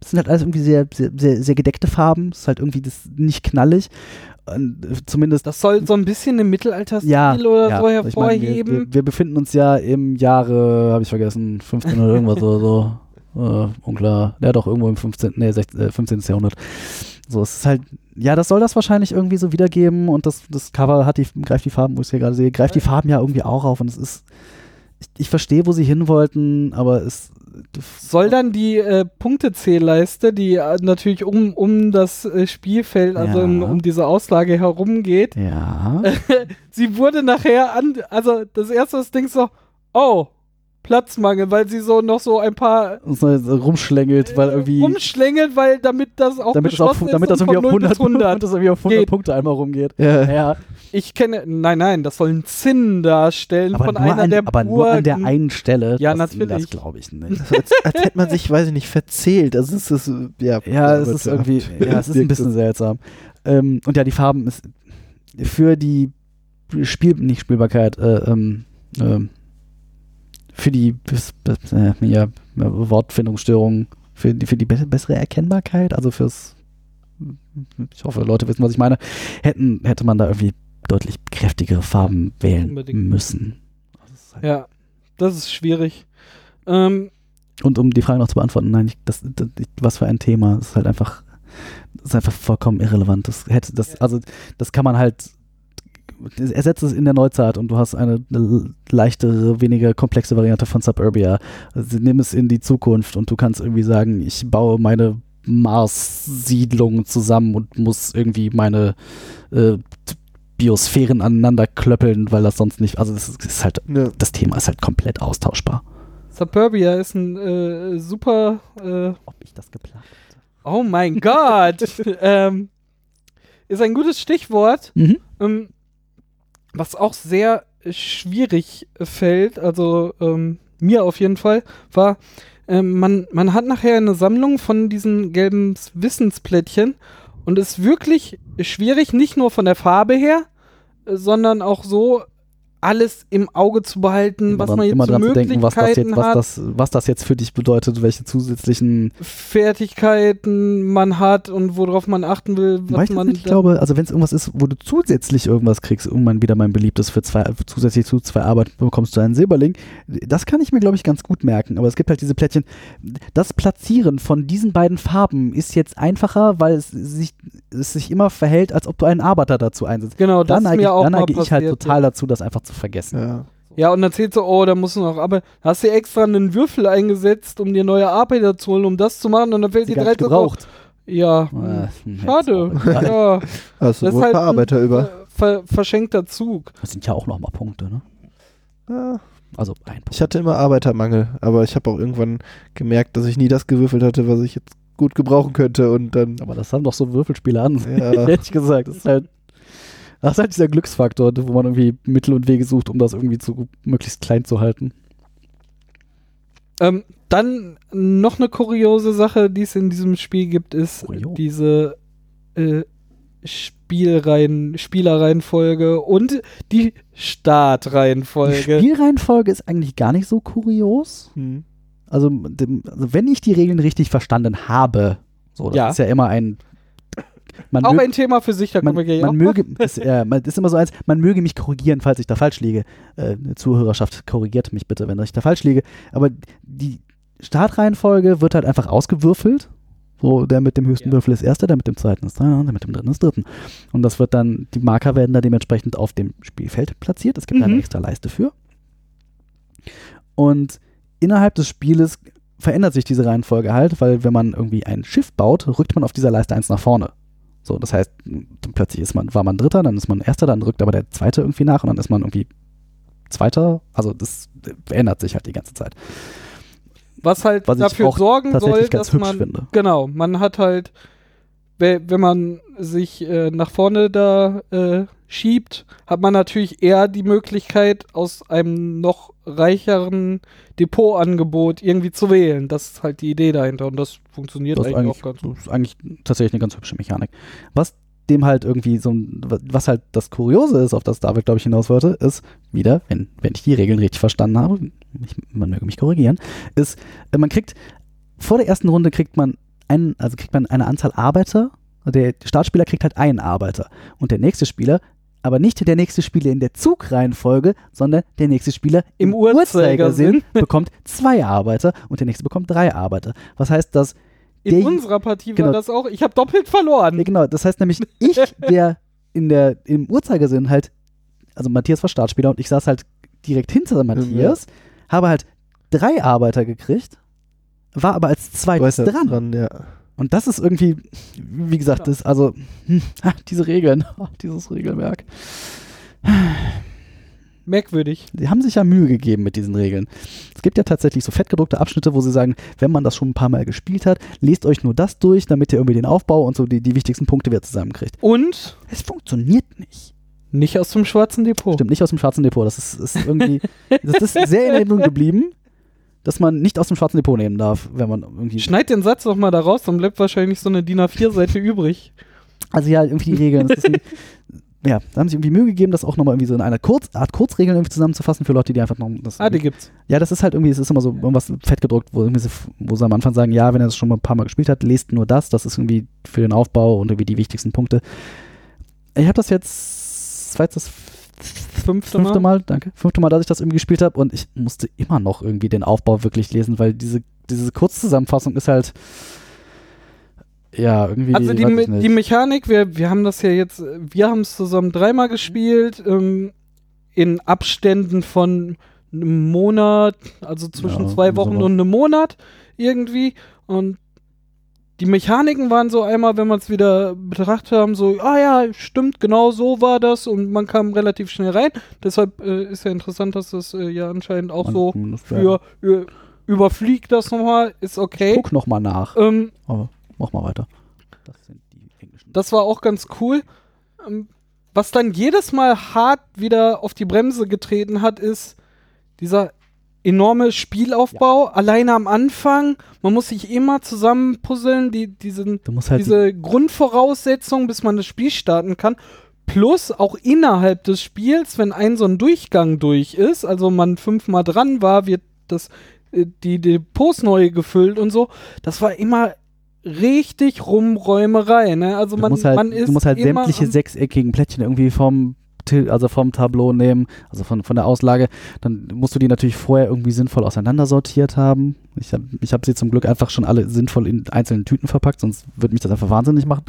Speaker 2: es sind halt alles irgendwie sehr, sehr, sehr, sehr gedeckte Farben. Es ist halt irgendwie das nicht knallig. Und, äh, zumindest
Speaker 1: das soll so ein bisschen den Mittelalterstil
Speaker 2: ja,
Speaker 1: oder
Speaker 2: ja,
Speaker 1: so
Speaker 2: ich meine, wir,
Speaker 1: hervorheben.
Speaker 2: wir, wir befinden uns ja im Jahre, habe ich vergessen, 15 oder irgendwas oder so. [LAUGHS] Äh, unklar. Ja, doch, irgendwo im 15. Nee, 16, äh, 15. Jahrhundert. So, es ist halt, ja, das soll das wahrscheinlich irgendwie so wiedergeben und das, das Cover hat die, greift die Farben, wo ich es hier gerade sehe, greift die Farben ja irgendwie auch auf und es ist, ich, ich verstehe, wo sie hin wollten, aber es
Speaker 1: soll dann die äh, Punktezählleiste, die äh, natürlich um, um das äh, Spielfeld, also
Speaker 2: Ja.
Speaker 1: um, um diese Auslage herum geht,
Speaker 2: ja. [LAUGHS]
Speaker 1: sie wurde nachher an, also das erste denkst so, oh, Platzmangel, weil sie so noch so ein paar
Speaker 2: rumschlängelt, weil irgendwie,
Speaker 1: rumschlängelt, weil damit das auch
Speaker 2: damit, es auch,
Speaker 1: beschlossen
Speaker 2: damit [LAUGHS] das irgendwie auf
Speaker 1: von 0 bis
Speaker 2: 100,
Speaker 1: 100.
Speaker 2: damit das irgendwie auf 100
Speaker 1: geht.
Speaker 2: Punkte einmal rumgeht.
Speaker 3: Ja.
Speaker 2: Ja,
Speaker 1: Ich kenne, nein, nein, das soll ein Zinn darstellen
Speaker 2: aber,
Speaker 1: von
Speaker 2: nur
Speaker 1: einer
Speaker 2: an,
Speaker 1: der
Speaker 2: aber nur an der
Speaker 1: Burgen.
Speaker 2: einen Stelle.
Speaker 1: Ja,
Speaker 2: das,
Speaker 1: natürlich.
Speaker 2: Das glaube ich nicht.
Speaker 3: So, als, als hätte man sich, weiß ich nicht, verzählt. Also es ist, äh, ja.
Speaker 2: Ja, es ist irgendwie, [LAUGHS] ja, es ist ein bisschen seltsam. Ähm, und ja, die Farben ist für die Spiel, nicht Spielbarkeit, äh, ähm, ähm, für die äh, ja, Wortfindungsstörungen, für die, für die be bessere Erkennbarkeit, also fürs, ich hoffe, Leute wissen, was ich meine, hätten, hätte man da irgendwie deutlich kräftigere Farben wählen
Speaker 1: Unbedingt.
Speaker 2: müssen. Ist halt-
Speaker 1: Ja, das ist schwierig. Ähm,
Speaker 2: Und um die Frage noch zu beantworten, nein, ich, das, das, was für ein Thema, das ist halt einfach, das ist einfach vollkommen irrelevant. Das hätte, das, also, das kann man halt, ersetzt es in der Neuzeit und du hast eine, eine leichtere, weniger komplexe Variante von Suburbia. Also, nimm es in die Zukunft und du kannst irgendwie sagen, ich baue meine Mars-Siedlung zusammen und muss irgendwie meine äh, Biosphären aneinander klöppeln, weil das sonst nicht, also das ist, ist halt,
Speaker 3: Ja.
Speaker 2: das Thema ist halt komplett austauschbar.
Speaker 1: Suburbia ist ein äh, super. Äh,
Speaker 2: Ob ich das geplant
Speaker 1: oh mein Gott! [LAUGHS] ähm, ist ein gutes Stichwort.
Speaker 2: Mhm.
Speaker 1: Ähm, was auch sehr schwierig fällt, also ähm, mir auf jeden Fall, war, ähm, man, man hat nachher eine Sammlung von diesen gelben Wissensplättchen und ist wirklich schwierig, nicht nur von der Farbe her, äh, sondern auch so alles im Auge zu behalten,
Speaker 2: immer
Speaker 1: was man jetzt
Speaker 2: immer
Speaker 1: für
Speaker 2: dran zu denken, was das, jetzt, was, das, was das jetzt für dich bedeutet, welche zusätzlichen.
Speaker 1: Fertigkeiten man hat und worauf man achten will, was
Speaker 2: ich
Speaker 1: man da-
Speaker 2: glaube, also wenn es irgendwas ist, wo du zusätzlich irgendwas kriegst, irgendwann wieder mein beliebtes für zwei, zusätzlich zu zwei Arbeiten bekommst du einen Silberling, das kann ich mir, glaube ich, ganz gut merken. Aber es gibt halt diese Plättchen. Das Platzieren von diesen beiden Farben ist jetzt einfacher, weil es sich, es sich immer verhält, als ob du einen Arbeiter dazu einsetzt.
Speaker 1: Genau, das
Speaker 2: Dann
Speaker 1: ist
Speaker 2: neige,
Speaker 1: mir
Speaker 2: ich,
Speaker 1: auch
Speaker 2: dann neige ich halt total dazu, das einfach zu vergessen.
Speaker 3: Ja.
Speaker 1: Ja, und dann zählt so, oh, da musst du noch, aber hast du extra einen Würfel eingesetzt, um dir neue Arbeiter zu holen, um das zu machen, und dann fällt
Speaker 2: Sie
Speaker 1: dir
Speaker 2: gar nicht
Speaker 1: direkt so,
Speaker 2: gebraucht.
Speaker 1: ja,
Speaker 2: Äh,
Speaker 1: schade, ja,
Speaker 3: Hast du
Speaker 1: das ist
Speaker 3: wohl
Speaker 1: halt
Speaker 3: ein paar Arbeiter
Speaker 1: ein
Speaker 3: über.
Speaker 1: ver verschenkter Zug.
Speaker 2: Das sind ja auch nochmal Punkte, ne?
Speaker 3: Ja.
Speaker 2: Also ein Punkt.
Speaker 3: Ich hatte immer Arbeitermangel, aber ich habe auch irgendwann gemerkt, dass ich nie das gewürfelt hatte, was ich jetzt gut gebrauchen könnte und dann.
Speaker 2: Aber das haben doch so Würfelspiele an.
Speaker 3: Ja. [LAUGHS]
Speaker 2: Ehrlich gesagt. Das ist halt. Das ist halt dieser Glücksfaktor, wo man irgendwie Mittel und Wege sucht, um das irgendwie zu möglichst klein zu halten.
Speaker 1: Ähm, dann noch eine kuriose Sache, die es in diesem Spiel gibt, ist
Speaker 2: Kurio.
Speaker 1: diese äh, Spielreihen, Spielerreihenfolge und die
Speaker 2: Die
Speaker 1: Startreihenfolge.
Speaker 2: Spielreihenfolge ist eigentlich gar nicht so kurios.
Speaker 3: Hm.
Speaker 2: Also, dem, also wenn ich die Regeln richtig verstanden habe, so, das
Speaker 1: Ja.
Speaker 2: ist ja immer ein. Man
Speaker 1: Auch
Speaker 2: mög-
Speaker 1: ein Thema für sich, da
Speaker 2: man,
Speaker 1: kommen wir
Speaker 2: man möge, ist, äh, man, ist immer so eins, man möge mich korrigieren, falls ich da falsch liege. Äh, Zuhörerschaft, korrigiert mich bitte, wenn ich da falsch liege. Aber die Startreihenfolge wird halt einfach ausgewürfelt. So, der mit dem höchsten
Speaker 1: Ja.
Speaker 2: Würfel ist erster, der mit dem zweiten ist zweiter, der mit dem dritten ist dritten. Und das wird dann, die Marker werden da dementsprechend auf dem Spielfeld platziert. Es gibt eine
Speaker 1: Mhm.
Speaker 2: extra Leiste für. Und innerhalb des Spieles verändert sich diese Reihenfolge halt, weil wenn man irgendwie ein Schiff baut, rückt man auf dieser Leiste eins nach vorne. So, das heißt, plötzlich ist man, war man Dritter, dann ist man Erster, dann rückt aber der Zweite irgendwie nach und dann ist man irgendwie Zweiter. Also das ändert sich halt die ganze Zeit.
Speaker 1: Was halt
Speaker 2: Was
Speaker 1: dafür sorgen soll, dass man
Speaker 2: finde.
Speaker 1: Genau, man hat halt, we- wenn man sich äh, nach vorne da äh, schiebt, hat man natürlich eher die Möglichkeit, aus einem noch reicheren Depotangebot irgendwie zu wählen. Das ist halt die Idee dahinter und das funktioniert
Speaker 2: Das
Speaker 1: eigentlich,
Speaker 2: eigentlich,
Speaker 1: auch ganz gut.
Speaker 2: das ist eigentlich tatsächlich eine ganz hübsche Mechanik. Was dem halt irgendwie so, ein- was halt das Kuriose ist, auf das David, glaube ich, hinaus wollte, ist wieder, wenn, wenn ich die Regeln richtig verstanden habe, ich, man möge mich korrigieren, ist, äh, man kriegt, vor der ersten Runde kriegt man einen, also kriegt man eine Anzahl Arbeiter, der Startspieler kriegt halt einen Arbeiter und der nächste Spieler, aber nicht der nächste Spieler in der Zugreihenfolge, sondern der nächste Spieler
Speaker 1: Im Uhrzeigersinn.
Speaker 2: bekommt zwei Arbeiter und der nächste bekommt drei Arbeiter. Was heißt, dass
Speaker 1: In
Speaker 2: der-
Speaker 1: unserer Partie
Speaker 2: genau.
Speaker 1: war das auch, ich habe doppelt verloren.
Speaker 2: ja, genau, das heißt nämlich, ich, [LAUGHS] der in der, im Uhrzeigersinn halt, also Matthias war Startspieler und ich saß halt direkt hinter Matthias, habe halt drei Arbeiter gekriegt, war aber als zweites dran.
Speaker 3: dran, ja.
Speaker 2: Und das ist irgendwie, wie gesagt, das, also, hm, ah, [LAUGHS] diese Regeln, [LAUGHS] dieses Regelwerk.
Speaker 1: Merkwürdig.
Speaker 2: Sie haben sich ja Mühe gegeben mit diesen Regeln. Es gibt ja tatsächlich so fettgedruckte Abschnitte, wo sie sagen, wenn man das schon ein paar Mal gespielt hat, lest euch nur das durch, damit ihr irgendwie den Aufbau und so die, die wichtigsten Punkte wieder zusammenkriegt.
Speaker 1: Und
Speaker 2: Es funktioniert nicht.
Speaker 1: nicht aus dem schwarzen Depot.
Speaker 2: Stimmt, nicht aus dem schwarzen Depot. Das ist, ist irgendwie, das ist sehr in Erinnerung geblieben, dass man nicht aus dem schwarzen Depot nehmen darf, wenn man irgendwie.
Speaker 1: Schneid den Satz doch mal da raus, dann bleibt wahrscheinlich so eine DIN A4-Seite übrig.
Speaker 2: Also ja, irgendwie die Regeln. [LAUGHS] Ja, da haben sie irgendwie Mühe gegeben, das auch nochmal irgendwie so in einer Kurz Art Kurzregeln irgendwie zusammenzufassen für Leute, die einfach noch. Das
Speaker 1: Ah, die gibt's.
Speaker 2: ja, das ist halt irgendwie, es ist immer so irgendwas fett gedruckt, wo, irgendwie so, wo sie am Anfang sagen, ja, wenn ihr das schon mal ein paar Mal gespielt habt, lest nur das, das ist irgendwie für den Aufbau und irgendwie die wichtigsten Punkte. Ich habe das jetzt, war jetzt das
Speaker 1: Fünfte
Speaker 2: fünfte
Speaker 1: Mal.
Speaker 2: Mal, danke, fünfte Mal, dass ich das irgendwie gespielt habe und ich musste immer noch irgendwie den Aufbau wirklich lesen, weil diese, diese Kurzzusammenfassung ist halt, ja, irgendwie.
Speaker 1: Also die, Me die Mechanik, wir, wir haben das ja jetzt, wir haben es zusammen dreimal gespielt, ähm, in Abständen von einem Monat, also zwischen
Speaker 2: Ja,
Speaker 1: zwei Wochen
Speaker 2: Sommer.
Speaker 1: und einem Monat irgendwie. Und die Mechaniken waren so einmal, wenn man es wieder betrachtet haben, so, ah ja, stimmt, genau so war das und man kam relativ schnell rein. Deshalb äh, ist ja interessant, dass das äh, ja anscheinend auch
Speaker 2: Man-
Speaker 1: so für, für überfliegt das nochmal, ist okay.
Speaker 2: Guck nochmal nach.
Speaker 1: Ähm,
Speaker 2: Aber mach mal weiter. Das sind die englischen.
Speaker 1: Das war auch ganz cool. Ähm, Was dann jedes Mal hart wieder auf die Bremse getreten hat, ist dieser enorme Spielaufbau. Alleine am Anfang. Man muss sich immer zusammenpuzzeln, die, diesen,
Speaker 2: halt
Speaker 1: diese Grundvoraussetzungen, bis man das Spiel starten kann. Plus auch innerhalb des Spiels, wenn ein so ein Durchgang durch ist, also man fünfmal dran war, wird das, äh, die Depots neu gefüllt und so. Das war immer richtig Rumräumerei. Ne? Also
Speaker 2: Du
Speaker 1: man,
Speaker 2: halt,
Speaker 1: man ist
Speaker 2: du musst halt sämtliche sechseckigen Plättchen irgendwie vom also vom Tableau nehmen, also von, von der Auslage, dann musst du die natürlich vorher irgendwie sinnvoll auseinandersortiert haben. Ich habe ich hab sie zum Glück einfach schon alle sinnvoll in einzelnen Tüten verpackt, sonst würde mich das einfach wahnsinnig machen.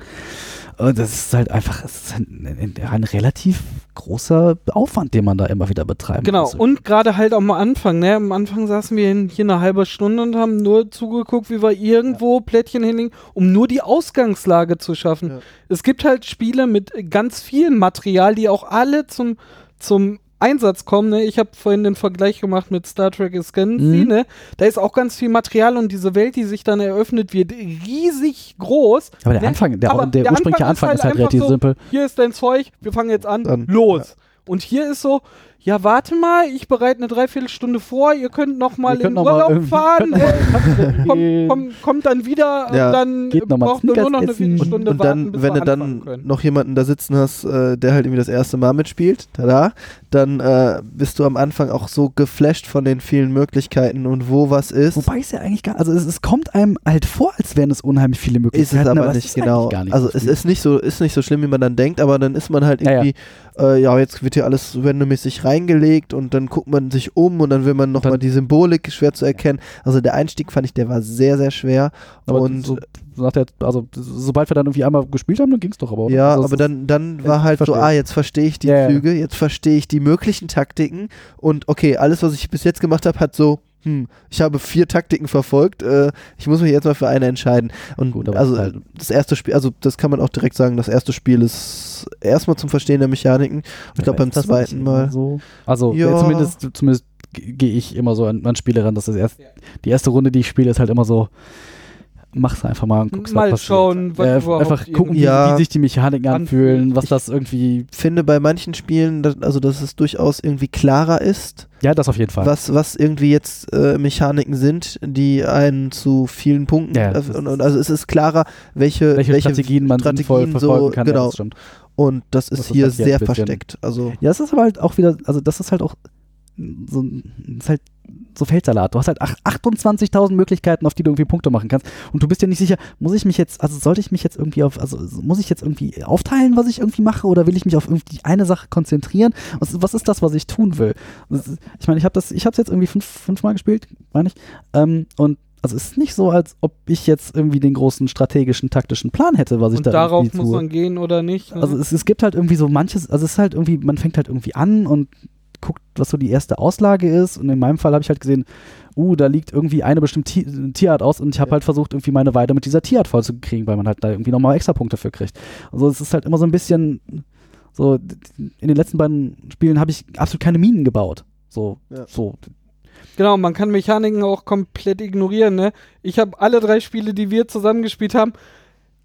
Speaker 2: Und das ist halt einfach ist ein, ein, ein relativ großer Aufwand, den man da immer wieder betreiben
Speaker 1: Genau,
Speaker 2: muss.
Speaker 1: und gerade halt am Anfang, ne? Am Anfang saßen wir in- hier eine halbe Stunde und haben nur zugeguckt, wie wir irgendwo Plättchen hinlegen, um nur die Ausgangslage zu schaffen.
Speaker 3: Ja.
Speaker 1: Es gibt halt Spiele mit ganz viel Material, die auch alle zum, zum Einsatz kommen. Ne? Ich habe vorhin den Vergleich gemacht mit Star Trek Ascendancy.
Speaker 2: Mhm.
Speaker 1: Ne? Da ist auch ganz viel Material und diese Welt, die sich dann eröffnet, wird riesig groß.
Speaker 2: Aber der
Speaker 1: Ne?
Speaker 2: Anfang, der,
Speaker 1: Aber
Speaker 2: der,
Speaker 1: der
Speaker 2: ursprüngliche
Speaker 1: Anfang
Speaker 2: Anfang
Speaker 1: ist
Speaker 2: ist
Speaker 1: halt
Speaker 2: halt, relativ
Speaker 1: so-
Speaker 2: simpel.
Speaker 1: Hier ist dein Zeug, wir fangen jetzt an,
Speaker 3: Dann-
Speaker 1: los. Und hier ist so, ja, warte mal, ich bereite eine Dreiviertelstunde vor, ihr könnt noch mal
Speaker 2: Ihr könnt
Speaker 1: in
Speaker 2: noch mal
Speaker 1: Urlaub
Speaker 2: irgendwie-
Speaker 1: fahren,
Speaker 2: mal [LAUGHS]
Speaker 1: äh, kommt, dann wieder
Speaker 3: Ja.
Speaker 1: und dann
Speaker 2: Geht noch mal
Speaker 1: braucht ihr nur noch eine. Viertelstunde
Speaker 3: und
Speaker 1: warten,
Speaker 3: dann,
Speaker 1: bis
Speaker 3: wenn du dann
Speaker 1: können.
Speaker 3: noch jemanden da sitzen hast, äh, der halt irgendwie das erste Mal mitspielt, tada, dann äh, bist du am Anfang auch so geflasht von den vielen Möglichkeiten und wo was ist.
Speaker 2: Wobei es ja eigentlich gar, also es, es kommt einem halt vor, als wären es unheimlich viele
Speaker 3: ist
Speaker 2: Möglichkeiten.
Speaker 3: es aber
Speaker 2: es
Speaker 3: nicht
Speaker 2: ist
Speaker 3: genau.
Speaker 2: eigentlich Gar nicht
Speaker 3: also
Speaker 2: so
Speaker 3: es ist nicht so ist nicht so schlimm, wie man dann denkt, aber dann ist man halt
Speaker 2: Ja, ja.
Speaker 3: irgendwie, ja, äh, ja jetzt wird hier alles randommäßig reingelegt und dann guckt man sich um und dann will man nochmal die Symbolik schwer zu erkennen. Also der Einstieg fand ich, der war sehr, sehr schwer.
Speaker 2: aber
Speaker 3: und
Speaker 2: so, sagt er, also sobald wir dann irgendwie einmal gespielt haben, dann ging es doch aber. oder?
Speaker 3: Ja,
Speaker 2: also,
Speaker 3: aber dann, dann war halt so,
Speaker 2: verstehe.
Speaker 3: ah, jetzt verstehe ich die
Speaker 2: ja.
Speaker 3: Züge, jetzt verstehe ich die möglichen Taktiken und okay, alles, was ich bis jetzt gemacht habe, hat so, hm, ich habe vier Taktiken verfolgt, äh, ich muss mich jetzt mal für eine entscheiden. Und
Speaker 2: Gut,
Speaker 3: also
Speaker 2: halt-
Speaker 3: das erste Spiel, also das kann man auch direkt sagen, das erste Spiel ist erstmal zum Verstehen der Mechaniken. Ich glaube beim zweiten Mal.
Speaker 2: So? Also
Speaker 3: Ja.
Speaker 2: ja. zumindest, zumindest gehe ich immer so an, an Spiele ran, dass das erst die erste Runde, die ich spiele, ist halt immer so, mach's einfach mal und guck's
Speaker 1: Mal
Speaker 2: was passiert.
Speaker 1: schauen, was
Speaker 2: äh, einfach gucken, wie,
Speaker 3: Ja.
Speaker 2: wie sich die Mechaniken anfühlen, was das irgendwie,
Speaker 3: finde bei manchen Spielen, dass, also dass es durchaus irgendwie klarer ist,
Speaker 2: ja, das auf jeden Fall.
Speaker 3: was, was irgendwie jetzt äh, Mechaniken sind, die einen zu vielen Punkten,
Speaker 2: Ja,
Speaker 3: äh,
Speaker 2: das
Speaker 3: und, und also es ist klarer, welche,
Speaker 2: welche, Strategien man sinnvoll
Speaker 3: Strategien
Speaker 2: verfolgen
Speaker 3: so-
Speaker 2: kann, ja,
Speaker 3: genau.
Speaker 2: das stimmt.
Speaker 3: und das ist
Speaker 2: Das
Speaker 3: hier sehr versteckt. Also
Speaker 2: Ja, es ist aber halt auch wieder, also das ist halt auch so, ist halt so Feldsalat. Du hast halt ach- 28.000 Möglichkeiten, auf die du irgendwie Punkte machen kannst. Und du bist dir nicht sicher, muss ich mich jetzt, also sollte ich mich jetzt irgendwie auf, also muss ich jetzt irgendwie aufteilen, was ich irgendwie mache, oder will ich mich auf irgendwie eine Sache konzentrieren? Was, was ist das, was ich tun will? Ich meine, ich habe das, ich habe es jetzt irgendwie fünf, fünfmal gespielt, meine ich. Ähm, und also es ist nicht so, als ob ich jetzt irgendwie den großen strategischen, taktischen Plan hätte, was ich
Speaker 1: Und
Speaker 2: da
Speaker 1: darauf
Speaker 2: irgendwie
Speaker 1: muss
Speaker 2: tue.
Speaker 1: man gehen oder nicht. ne?
Speaker 2: Also es, es gibt halt irgendwie so manches, also es ist halt irgendwie, man fängt halt irgendwie an und guckt, was so die erste Auslage ist. Und in meinem Fall habe ich halt gesehen, uh, da liegt irgendwie eine bestimmte Ti- Tierart aus und ich habe
Speaker 3: Ja.
Speaker 2: halt versucht, irgendwie meine Weide mit dieser Tierart voll zu kriegen, weil man halt da irgendwie nochmal extra Punkte für kriegt. Also es ist halt immer so ein bisschen so, in den letzten beiden Spielen habe ich absolut keine Minen gebaut. So,
Speaker 3: Ja.
Speaker 2: so.
Speaker 1: Genau, man kann Mechaniken auch komplett ignorieren. Ne? Ich habe alle drei Spiele, die wir zusammengespielt haben,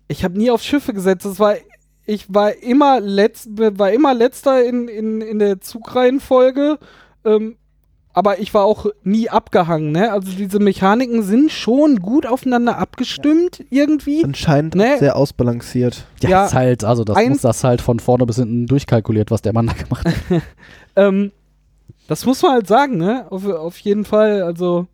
Speaker 1: ich habe nie auf Schiffe gesetzt. Das war, ich war immer, letzt, war immer letzter in, in, in der Zugreihenfolge. Ähm, aber ich war auch nie abgehangen. Ne? Also diese Mechaniken sind schon gut aufeinander abgestimmt irgendwie.
Speaker 3: anscheinend
Speaker 1: Ne?
Speaker 3: sehr ausbalanciert.
Speaker 2: Ja,
Speaker 1: Ja,
Speaker 2: ist halt, also das muss das halt von vorne bis hinten durchkalkuliert, was der Mann da gemacht hat. [LAUGHS]
Speaker 1: Ähm, das muss man halt sagen, ne? Auf, auf jeden Fall. Also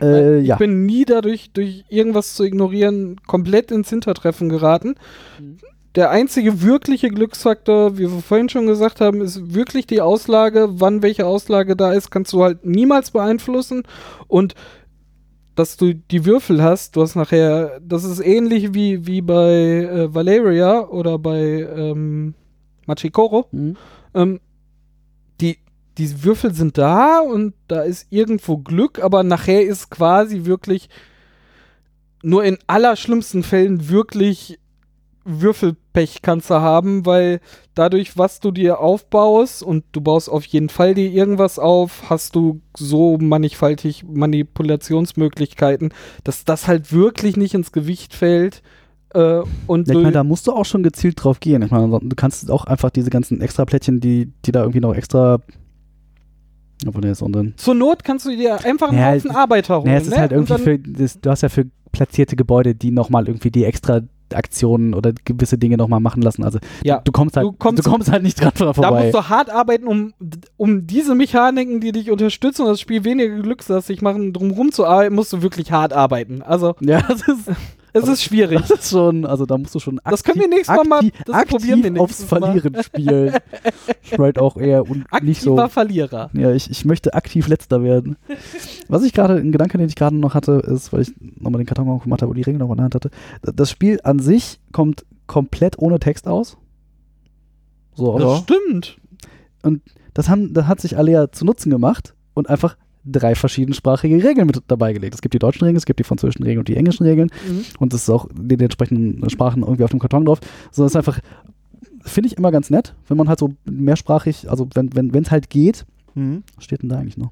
Speaker 2: äh,
Speaker 1: ich
Speaker 2: ja.
Speaker 1: bin nie dadurch, durch irgendwas zu ignorieren, komplett ins Hintertreffen geraten.
Speaker 2: Mhm.
Speaker 1: Der einzige wirkliche Glücksfaktor, wie wir vorhin schon gesagt haben, ist wirklich die Auslage. Wann welche Auslage da ist, kannst du halt niemals beeinflussen. Und dass du die Würfel hast, du hast nachher, das ist ähnlich wie, wie bei äh, Valeria oder bei ähm, Machikoro.
Speaker 2: Mhm.
Speaker 1: Ähm, die, die Würfel sind da und da ist irgendwo Glück, aber nachher ist quasi wirklich nur in allerschlimmsten Fällen wirklich Würfelpech kannst du haben, weil dadurch, was du dir aufbaust und du baust auf jeden Fall dir irgendwas auf, hast du so mannigfaltig Manipulationsmöglichkeiten, dass das halt wirklich nicht ins Gewicht fällt. Äh, und
Speaker 2: Ja, ich meine, da musst du auch schon gezielt drauf gehen. Ich meine, du kannst auch einfach diese ganzen extra Plättchen, die, die da irgendwie noch extra. Obwohl, der ist unten.
Speaker 1: zur Not kannst du dir einfach einen
Speaker 2: Ja,
Speaker 1: Haufen Arbeiter holen.
Speaker 2: Naja, es ist
Speaker 1: ne?
Speaker 2: halt irgendwie für. Das, du hast ja für platzierte Gebäude, die nochmal irgendwie die extra Aktionen oder gewisse Dinge nochmal machen lassen. Also
Speaker 1: Ja,
Speaker 2: du kommst halt,
Speaker 1: du kommst-
Speaker 2: du kommst halt nicht dran
Speaker 1: Da
Speaker 2: vorbei.
Speaker 1: musst du hart arbeiten, um, um diese Mechaniken, die dich unterstützen und das Spiel weniger glückslastig machen, drumherum zu arbeiten, musst du wirklich hart arbeiten. Also,
Speaker 2: ja, [LAUGHS] das ist,
Speaker 1: es ist schwierig.
Speaker 2: das ist schon, also da musst du schon aktiv,
Speaker 1: Das können wir nächstes Mal mal- das
Speaker 2: aktiv
Speaker 1: probieren wir
Speaker 2: aufs
Speaker 1: nächstes Mal.
Speaker 2: Verlieren spielen. Ich auch eher und nicht so.
Speaker 1: Aktiver Verlierer.
Speaker 2: Ja, ich, ich möchte aktiv letzter werden. Was ich gerade, ein Gedanke, den ich gerade noch hatte, ist, weil ich nochmal den Karton aufgemacht habe und die Regeln noch in der Hand hatte. Das Spiel an sich kommt komplett ohne Text aus. So,
Speaker 1: Das stimmt.
Speaker 2: das, haben, das hat sich Alea zu Nutzen gemacht und einfach drei verschiedensprachige Regeln mit dabei gelegt. Es gibt die deutschen Regeln, es gibt die französischen Regeln und die englischen Regeln
Speaker 1: Mhm.
Speaker 2: und es ist auch in den entsprechenden Sprachen irgendwie auf dem Karton drauf. So, es ist einfach finde ich immer ganz nett, wenn man halt so mehrsprachig, also wenn es wenn, halt geht.
Speaker 3: Mhm.
Speaker 2: Was steht denn da eigentlich noch?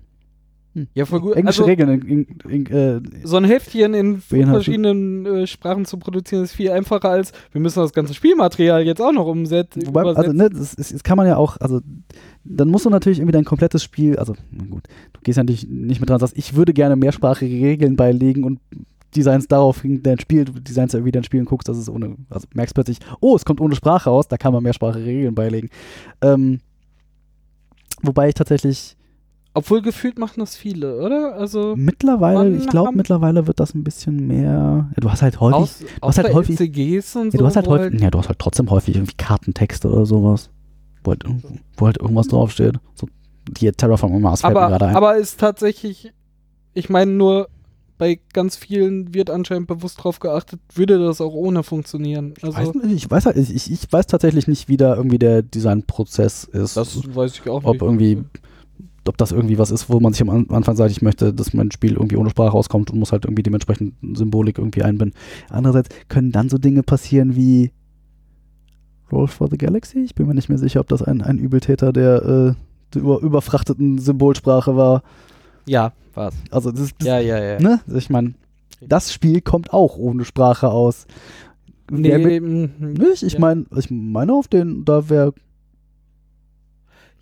Speaker 1: Ja, voll gut.
Speaker 2: Englische
Speaker 1: Also,
Speaker 2: Regeln. In, in, in, äh,
Speaker 1: so ein Heftchen in verschiedenen äh, Sprachen zu produzieren, ist viel einfacher als, wir müssen das ganze Spielmaterial jetzt auch noch umsetzen.
Speaker 2: Wobei, also, ne, das, ist, das kann man ja auch, also, dann musst du natürlich irgendwie dein komplettes Spiel, also, gut, du gehst ja natürlich nicht mit dran und sagst, ich würde gerne mehrsprachige Regeln beilegen und designs daraufhin dein Spiel, du designst irgendwie dein Spiel und guckst, dass es ohne, also merkst plötzlich, oh, es kommt ohne Sprache raus, da kann man mehrsprachige Regeln beilegen. Ähm, wobei ich tatsächlich
Speaker 1: Obwohl gefühlt machen das viele, oder? Also
Speaker 2: mittlerweile, ich glaube, mittlerweile wird das ein bisschen mehr, ja, du hast halt häufig,
Speaker 1: aus, aus
Speaker 2: halt
Speaker 1: bei
Speaker 2: häufig-
Speaker 1: LCGs und
Speaker 2: ja,
Speaker 1: so.
Speaker 2: du hast halt häufig, ja, du hast halt trotzdem häufig irgendwie Kartentexte oder sowas, wo halt, wo halt irgendwas draufsteht. So, die Terraform Mars fällt mir
Speaker 1: aber,
Speaker 2: gerade ein.
Speaker 1: aber ist tatsächlich, ich meine nur, bei ganz vielen wird anscheinend bewusst drauf geachtet, würde das auch ohne funktionieren.
Speaker 2: Ich weiß,
Speaker 1: Also,
Speaker 2: nicht, ich, weiß halt, ich, ich- ich weiß tatsächlich nicht, wie da irgendwie der Designprozess ist.
Speaker 1: das weiß ich auch
Speaker 2: ob
Speaker 1: nicht.
Speaker 2: irgendwie, ob das irgendwie was ist, wo man sich am An- Anfang sagt, ich möchte, dass mein Spiel irgendwie ohne Sprache rauskommt und muss halt irgendwie dementsprechend Symbolik irgendwie einbinden. Andererseits können dann so Dinge passieren wie Roll for the Galaxy. Ich bin mir nicht mehr sicher, ob das ein, ein Übeltäter der, äh, der über, überfrachteten Symbolsprache war.
Speaker 1: Ja, was?
Speaker 2: Also das, das
Speaker 1: Ja, ja, ja.
Speaker 2: ne? Ich meine, das Spiel kommt auch ohne Sprache aus. Wer mit,
Speaker 1: mhm.
Speaker 2: nicht? Ich meine, ich meine auf den, da wäre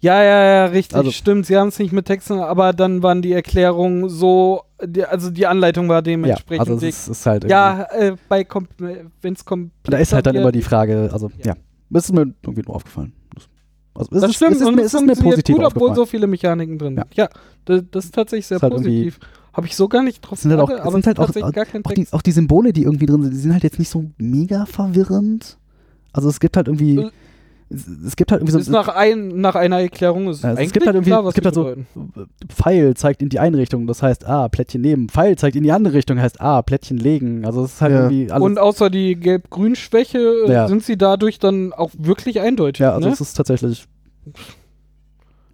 Speaker 1: Ja, ja, ja, richtig,
Speaker 2: Also-
Speaker 1: stimmt. Sie haben es nicht mit Texten, aber dann waren die Erklärungen so, die, also die Anleitung war
Speaker 2: ja,
Speaker 1: dementsprechend.
Speaker 2: also es ist, ist halt
Speaker 1: ja, äh, bei wenn es kommt.
Speaker 2: Da ist halt dann immer die Frage, also ja,
Speaker 1: Ja.
Speaker 2: das ist mir irgendwie nur aufgefallen. Das- Also
Speaker 1: Das
Speaker 2: ist,
Speaker 1: stimmt,
Speaker 2: es ist,
Speaker 1: und
Speaker 2: mir,
Speaker 1: es
Speaker 2: es ist mir positiv
Speaker 1: gut, obwohl so viele Mechaniken drin
Speaker 2: Ja.
Speaker 1: sind. Ja, das, das ist tatsächlich sehr
Speaker 2: halt
Speaker 1: positiv. Habe ich so gar nicht drauf
Speaker 2: sind halt auch-
Speaker 1: aber
Speaker 2: sind halt auch-
Speaker 1: tatsächlich gar
Speaker 2: auch, die, auch die Symbole, die irgendwie drin sind, die sind halt jetzt nicht so mega verwirrend. Also es gibt halt irgendwie,
Speaker 1: Äh,
Speaker 2: es, gibt halt irgendwie so
Speaker 1: ist nach, ein, nach einer Erklärung ist
Speaker 2: Ja, also es
Speaker 1: eigentlich
Speaker 2: gibt halt irgendwie-
Speaker 1: klar, was
Speaker 2: es gibt halt so-. Pfeil zeigt in die eine Richtung, das heißt ah, Plättchen nehmen. Pfeil zeigt in die andere Richtung, heißt ah, Plättchen legen. Also es ist halt
Speaker 3: Ja.
Speaker 2: irgendwie alles.
Speaker 1: Und außer die Gelb-Grün-Schwäche äh,
Speaker 2: Ja.
Speaker 1: sind sie dadurch dann auch wirklich eindeutig.
Speaker 2: ja, also
Speaker 1: ne?
Speaker 2: es ist tatsächlich.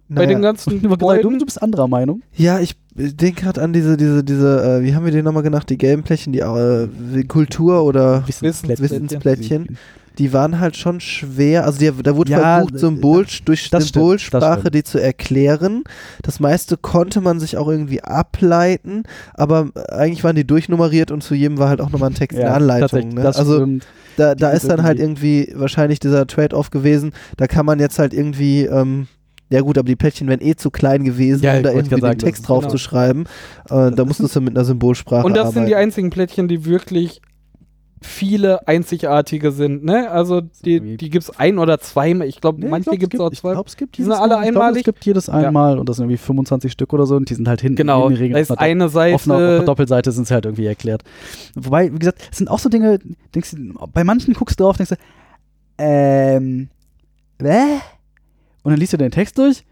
Speaker 1: Bei den
Speaker 3: Naja.
Speaker 1: ganzen
Speaker 2: Du, du bist anderer Meinung.
Speaker 3: Ja, ich denke gerade an diese, diese, diese, äh, wie haben wir den nochmal genannt, die gelben Plättchen, die äh, die Kultur oder
Speaker 1: Wissensplättchen.
Speaker 3: Wissensplättchen, die waren halt schon schwer, also die, da wurde
Speaker 2: Ja,
Speaker 3: versucht,
Speaker 2: äh,
Speaker 3: Symbol, durch Symbolsprache
Speaker 2: stimmt.
Speaker 3: die zu erklären. Das meiste konnte man sich auch irgendwie ableiten, aber eigentlich waren die durchnummeriert und zu jedem war halt auch nochmal ein Text, [LAUGHS] eine Anleitung.
Speaker 2: tatsächlich,
Speaker 3: Ne?
Speaker 2: das
Speaker 3: Also da, da ist dann halt irgendwie wahrscheinlich dieser Trade-off gewesen. Da kann man jetzt halt irgendwie, ähm, ja gut, aber die Plättchen wären eh zu klein gewesen,
Speaker 2: Ja,
Speaker 3: um da irgendwie den
Speaker 2: sagen,
Speaker 3: Text drauf
Speaker 1: genau.
Speaker 3: zu schreiben. Äh, da musstest du mit einer Symbolsprache
Speaker 1: Und das
Speaker 3: arbeiten.
Speaker 1: sind die einzigen Plättchen, die wirklich viele einzigartige sind, ne? Also die, die gibt es ein oder zweimal. Ich glaube,
Speaker 2: Nee,
Speaker 1: manche
Speaker 2: ich glaub,
Speaker 1: gibt es auch
Speaker 2: Ich
Speaker 1: zwei.
Speaker 2: glaube, es gibt
Speaker 1: Die sind alle
Speaker 2: Mal- ich glaub,
Speaker 1: einmalig?
Speaker 2: Es gibt jedes einmal und das sind irgendwie 25 Stück oder so und die sind halt hinten
Speaker 1: Genau,
Speaker 2: in
Speaker 1: da ist
Speaker 2: auf einer
Speaker 1: eine
Speaker 2: Dopp- auf einer,
Speaker 1: Seite.
Speaker 2: Doppelseite sind sie halt irgendwie erklärt. Wobei, wie gesagt, es sind auch so Dinge, denkst du, bei manchen guckst du drauf, denkst du, ähm, hä? Und dann liest du den Text durch, und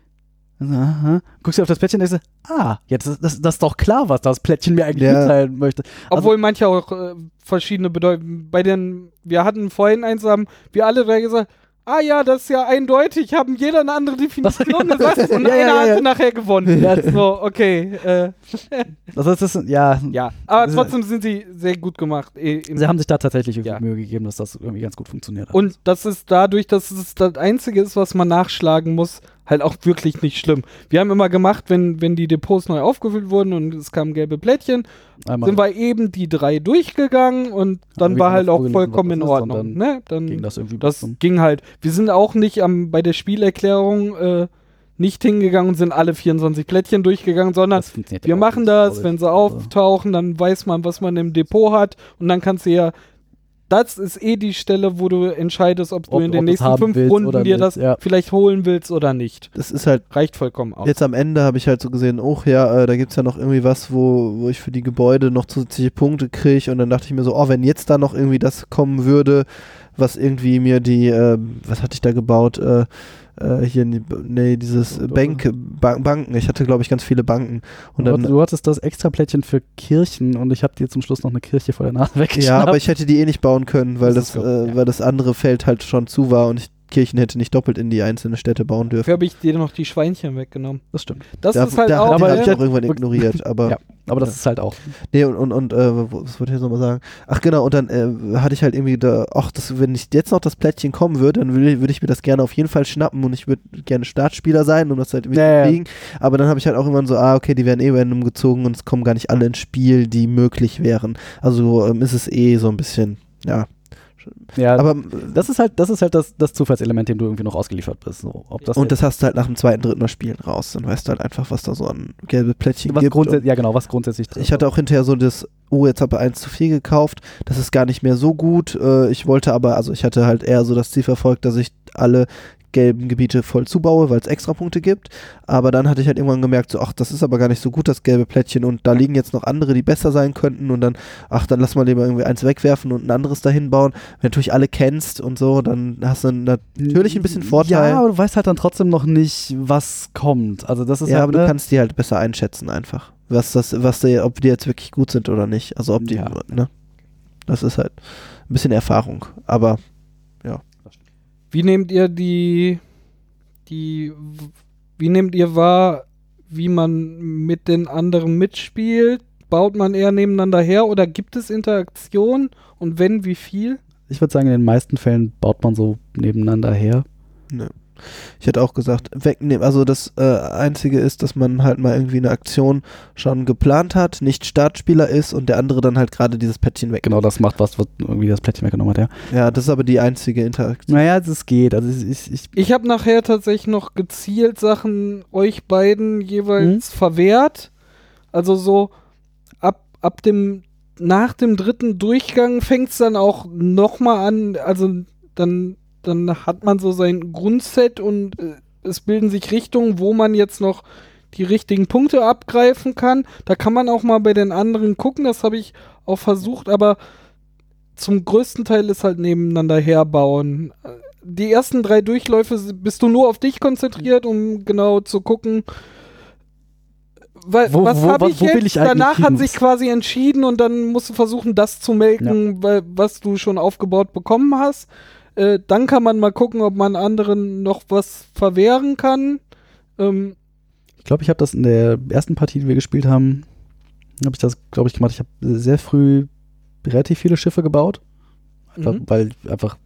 Speaker 2: aha, guckst du auf das Plättchen und denkst ah, jetzt ist das, das ist doch klar, was das Plättchen mir eigentlich
Speaker 3: Ja.
Speaker 2: mitteilen möchte.
Speaker 1: Obwohl manche auch äh, verschiedene bedeuten. Bei den, wir hatten vorhin eins, haben wir alle drei gesagt, ah ja, das ist ja eindeutig, haben jeder eine andere Definition gesagt und
Speaker 2: Ja,
Speaker 1: einer
Speaker 2: ja, ja.
Speaker 1: hatte nachher gewonnen.
Speaker 2: Ja.
Speaker 1: So, okay. Äh, [LAUGHS]
Speaker 2: Das ist, das ja,
Speaker 1: ja, aber
Speaker 2: Das-
Speaker 1: trotzdem sind sie sehr gut gemacht. eh,
Speaker 2: sie haben sich da tatsächlich irgendwie
Speaker 1: Ja.
Speaker 2: Mühe gegeben, dass das irgendwie ganz gut funktioniert hat.
Speaker 1: Und das ist dadurch, dass es das Einzige ist, was man nachschlagen muss, halt auch wirklich nicht schlimm. Wir haben immer gemacht, wenn, wenn die Depots neu aufgefüllt wurden und es kamen gelbe Plättchen,
Speaker 2: Einmal
Speaker 1: sind wir eben die drei durchgegangen und dann war halt auch vollkommen in Ordnung.
Speaker 2: dann
Speaker 1: ne? dann
Speaker 2: ging das irgendwie
Speaker 1: das
Speaker 2: zum-
Speaker 1: ging halt. Wir sind auch nicht am, bei der Spielerklärung äh, nicht hingegangen und sind alle 24 Plättchen durchgegangen, sondern wir machen das, wenn sie
Speaker 2: Also-
Speaker 1: auftauchen, dann weiß man, was man im Depot hat und dann kannst du ja das ist eh die Stelle, wo du entscheidest, ob du
Speaker 2: Ob-
Speaker 1: in den nächsten fünf Runden dir
Speaker 2: nicht,
Speaker 1: das
Speaker 2: ja.
Speaker 1: vielleicht holen willst oder nicht.
Speaker 3: Das ist halt
Speaker 1: Reicht vollkommen aus.
Speaker 3: Jetzt am Ende habe ich halt so gesehen, oh ja, äh, da gibt es ja noch irgendwie was, wo, wo ich für die Gebäude noch zusätzliche Punkte kriege. Und dann dachte ich mir so, oh, wenn jetzt da noch irgendwie das kommen würde, was irgendwie mir die, äh, was hatte ich da gebaut? Äh, äh, hier, in die, nee, dieses Bank, ba Banken. Ich hatte, glaube ich, ganz viele Banken. Und dann,
Speaker 2: du hattest das extra Plättchen für Kirchen und ich habe dir zum Schluss noch eine Kirche vor der Nase
Speaker 3: ja,
Speaker 2: weggeschnappt.
Speaker 3: aber ich hätte die eh nicht bauen können, weil
Speaker 2: Das
Speaker 3: das, äh,
Speaker 2: ja.
Speaker 3: weil das andere Feld halt schon zu war und ich Kirchen hätte nicht doppelt in die einzelnen Städte bauen dürfen.
Speaker 1: Dafür habe ich dir noch die Schweinchen weggenommen.
Speaker 2: Das stimmt.
Speaker 1: Das
Speaker 3: da
Speaker 1: ist halt
Speaker 3: da
Speaker 1: auch.
Speaker 3: habe
Speaker 2: aber
Speaker 3: ich
Speaker 1: ne?
Speaker 3: auch irgendwann ignoriert, [LAUGHS] aber
Speaker 2: Ja, aber das ist halt auch.
Speaker 3: Nee, und, und, und äh, was wollte ich jetzt nochmal sagen? Ach genau, und dann äh, hatte ich halt irgendwie da, ach, das, wenn ich jetzt noch das Plättchen kommen würde, dann würde würd ich mir das gerne auf jeden Fall schnappen und ich würde gerne Startspieler sein, um das halt irgendwie
Speaker 2: Ja,
Speaker 3: zu
Speaker 2: ja.
Speaker 3: kriegen. Aber dann habe ich halt auch irgendwann so, ah, okay, die werden eh random gezogen und es kommen gar nicht alle ins Spiel, die möglich wären. Also ähm, ist es eh so ein bisschen, ja.
Speaker 2: Ja,
Speaker 3: Aber
Speaker 2: das ist halt, das ist halt das, das Zufallselement, dem du irgendwie noch ausgeliefert bist. So, das
Speaker 3: und das hast du halt nach dem zweiten, dritten Mal Spielen raus. Dann weißt du halt einfach, was da so an gelbe Plättchen
Speaker 2: was
Speaker 3: gibt.
Speaker 2: ja genau, was grundsätzlich drin
Speaker 3: Ich hatte auch hinterher so das, oh, jetzt habe ich eins zu viel gekauft, das ist gar nicht mehr so gut. Äh, ich wollte aber, also ich hatte halt eher so das Ziel verfolgt, dass ich alle gelben Gebiete voll zubaue, weil es extra Punkte gibt. Aber dann hatte ich halt irgendwann gemerkt, so, ach, das ist aber gar nicht so gut, das gelbe Plättchen. Und da liegen jetzt noch andere, die besser sein könnten. Und dann, ach, dann lass mal lieber irgendwie eins wegwerfen und ein anderes dahin bauen. Wenn du natürlich alle kennst und so, dann hast du natürlich ein bisschen Vorteil.
Speaker 2: Ja, aber du weißt halt dann trotzdem noch nicht, was kommt. Also das ist
Speaker 3: ja,
Speaker 2: halt,
Speaker 3: aber du
Speaker 2: ne?
Speaker 3: kannst die halt besser einschätzen einfach. Was das, was die, ob die jetzt wirklich gut sind oder nicht. Also ob die,
Speaker 2: Ja.
Speaker 3: ne? Das ist halt ein bisschen Erfahrung. Aber
Speaker 1: Wie nehmt ihr die, die, wie nehmt ihr wahr, wie man mit den anderen mitspielt? Baut man eher nebeneinander her oder gibt es Interaktion? Und wenn, wie viel?
Speaker 2: ich würde sagen, in den meisten Fällen baut man so nebeneinander her.
Speaker 3: ne. Ich hätte auch gesagt, wegnehmen. Also das äh, Einzige ist, dass man halt mal irgendwie eine Aktion schon geplant hat, nicht Startspieler ist und der andere dann halt gerade dieses Päckchen weg.
Speaker 2: Genau, das macht was, was irgendwie das Plättchen weggenommen hat, ja.
Speaker 3: Ja, das ist aber die einzige Interaktion.
Speaker 2: Naja, es geht. Also ich, ich, ich
Speaker 1: Ich habe nachher tatsächlich noch gezielt Sachen euch beiden jeweils verwehrt. Also so ab, ab dem, nach dem dritten Durchgang fängt es dann auch nochmal an, also dann, dann hat man so sein Grundset und äh, es bilden sich Richtungen, wo man jetzt noch die richtigen Punkte abgreifen kann. Da kann man auch mal bei den anderen gucken, das habe ich auch versucht, aber zum größten Teil ist halt nebeneinander herbauen. Die ersten drei Durchläufe bist du nur auf dich konzentriert, um genau zu gucken, wa-
Speaker 2: Wo-
Speaker 1: was habe ich
Speaker 2: wo
Speaker 1: jetzt?
Speaker 2: ich
Speaker 1: Danach hat sich quasi entschieden und dann musst du versuchen, das zu melken, weil, was du schon aufgebaut bekommen hast. Äh, dann kann man mal gucken, ob man anderen noch was verwehren kann. Ähm,
Speaker 2: Ich glaube, ich habe das in der ersten Partie, die wir gespielt haben, habe ich das, glaube ich, gemacht. Ich habe sehr früh relativ viele Schiffe gebaut, einfach,
Speaker 1: mhm.
Speaker 2: weil ich einfach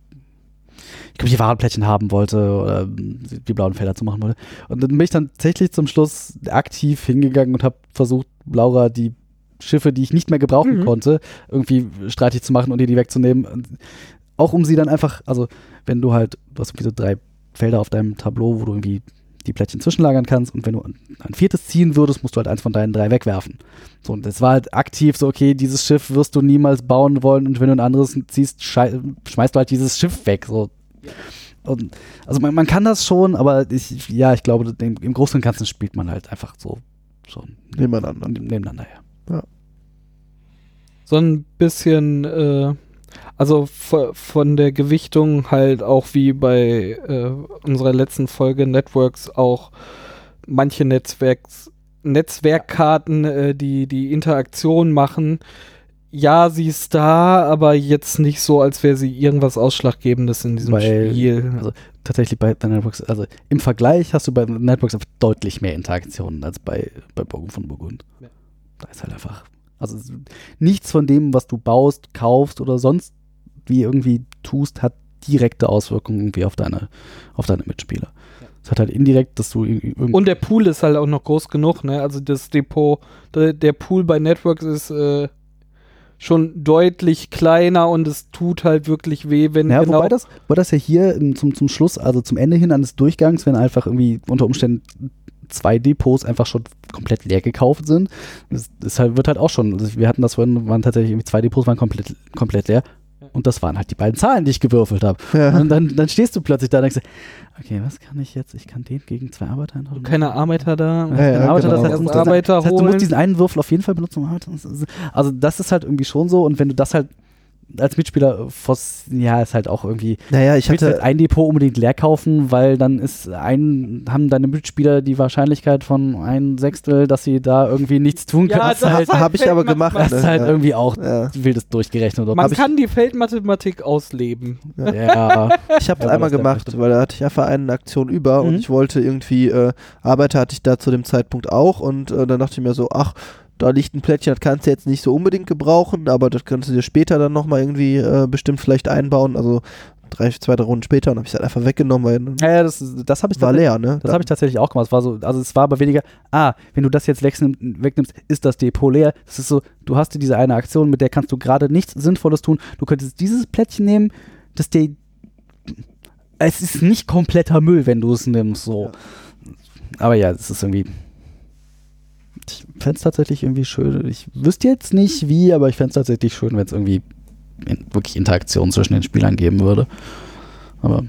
Speaker 2: ich glaube, die Warenplättchen haben wollte oder die blauen Felder zu machen wollte. Und dann bin ich dann tatsächlich zum Schluss aktiv hingegangen und habe versucht, Laura die Schiffe, die ich nicht mehr gebrauchen
Speaker 1: Mhm.
Speaker 2: konnte, irgendwie streitig zu machen und ihr die wegzunehmen. Und auch um sie dann einfach, also wenn du halt, du hast irgendwie so drei Felder auf deinem Tableau, wo du irgendwie die Plättchen zwischenlagern kannst und wenn du ein viertes ziehen würdest, musst du halt eins von deinen drei wegwerfen. So, und das war halt aktiv so, okay, dieses Schiff wirst du niemals bauen wollen und wenn du ein anderes ziehst, schmeißt du halt dieses Schiff weg. So. Und, also man, man kann das schon, aber ich, ja, ich glaube, im, im Großen und Ganzen spielt man halt einfach so schon
Speaker 3: Nebeneinander.
Speaker 2: nebeneinander her.
Speaker 1: so ein bisschen, äh, also von der Gewichtung halt auch wie bei äh, unserer letzten Folge Networks auch manche Netzwerks, Netzwerkkarten, äh, die die Interaktion machen. Ja, sie ist da, aber jetzt nicht so, als wäre sie irgendwas Ausschlaggebendes in diesem
Speaker 2: Weil-
Speaker 1: Spiel.
Speaker 2: also tatsächlich bei The Networks, also im Vergleich hast du bei The Networks deutlich mehr Interaktionen als bei, bei Burgen von Burgund.
Speaker 1: Ja.
Speaker 2: Da ist halt einfach, also nichts von dem, was du baust, kaufst oder sonst wie irgendwie tust, hat direkte Auswirkungen irgendwie auf deine, auf deine Mitspieler. Es hat halt indirekt, dass du irgendwie irgendwie
Speaker 1: Und der Pool ist halt auch noch groß genug, ne? Also das Depot, der, der Pool bei Networks ist äh, schon deutlich kleiner und es tut halt wirklich weh, wenn
Speaker 2: Ja,
Speaker 1: genau
Speaker 2: wobei das, wobei das ja hier im, zum, zum Schluss, also zum Ende hin eines Durchgangs, wenn einfach irgendwie unter Umständen zwei Depots einfach schon komplett leer gekauft sind, das, das halt, wird halt auch schon, also wir hatten das vorhin, waren tatsächlich irgendwie zwei Depots waren komplett, komplett leer und das waren halt die beiden Zahlen, die ich gewürfelt habe.
Speaker 3: Ja.
Speaker 2: Und dann, dann stehst du plötzlich da und denkst, okay, was kann ich jetzt? Ich kann den gegen zwei Arbeiter eintragen.
Speaker 1: keine Arbeiter da.
Speaker 2: Ja,
Speaker 3: Ja, ja,
Speaker 2: Arbeiter,
Speaker 3: genau.
Speaker 2: das heißt,
Speaker 1: Erst
Speaker 2: du musst,
Speaker 1: Arbeiter
Speaker 2: das heißt, du musst diesen einen Würfel auf jeden Fall benutzen. um Also das ist halt irgendwie schon so und wenn du das halt als Mitspieler Voss, ja, ist halt auch irgendwie.
Speaker 3: Naja, ich hatte,
Speaker 2: halt ein Depot unbedingt leer kaufen, weil dann ist ein, haben deine Mitspieler die Wahrscheinlichkeit von ein Sechstel, dass sie da irgendwie nichts tun können.
Speaker 1: Ja,
Speaker 2: das
Speaker 1: das
Speaker 2: halt,
Speaker 1: ist halt
Speaker 3: hab ich aber gemacht,
Speaker 2: das ist halt
Speaker 3: Ja.
Speaker 2: irgendwie auch
Speaker 3: ja,
Speaker 2: wildes durchgerechnet. Oder?
Speaker 1: Man
Speaker 2: Hab ich-
Speaker 1: kann die Feldmathematik ausleben.
Speaker 2: ja, [LAUGHS]
Speaker 3: ich habe
Speaker 2: Ja,
Speaker 3: einmal gemacht, weil da hatte ich einfach eine Aktion über und
Speaker 2: Mhm.
Speaker 3: ich wollte irgendwie, äh, Arbeiter hatte ich da zu dem Zeitpunkt auch und äh, dann dachte ich mir so, ach, da liegt ein Plättchen, das kannst du jetzt nicht so unbedingt gebrauchen, aber das kannst du dir später dann nochmal irgendwie äh, bestimmt vielleicht einbauen, also drei, zwei, drei Runden später und habe ich es halt einfach weggenommen, weil
Speaker 2: ja, ja, das, das habe ich
Speaker 3: war leer, ne?
Speaker 2: Das habe ich tatsächlich auch gemacht. Es war so, also es war aber weniger, ah, wenn du das jetzt wegnimm, wegnimmst, ist das Depot leer. Das ist so, du hast dir diese eine Aktion, mit der kannst du gerade nichts Sinnvolles tun. Du könntest dieses Plättchen nehmen, das dir. Es ist nicht kompletter Müll, wenn du es nimmst, so.
Speaker 3: Ja.
Speaker 2: Aber ja, es ist irgendwie. Ich fände es tatsächlich irgendwie schön. Ich wüsste jetzt nicht wie, aber ich fände es tatsächlich schön, wenn es irgendwie in, wirklich Interaktion zwischen den Spielern geben würde. Aber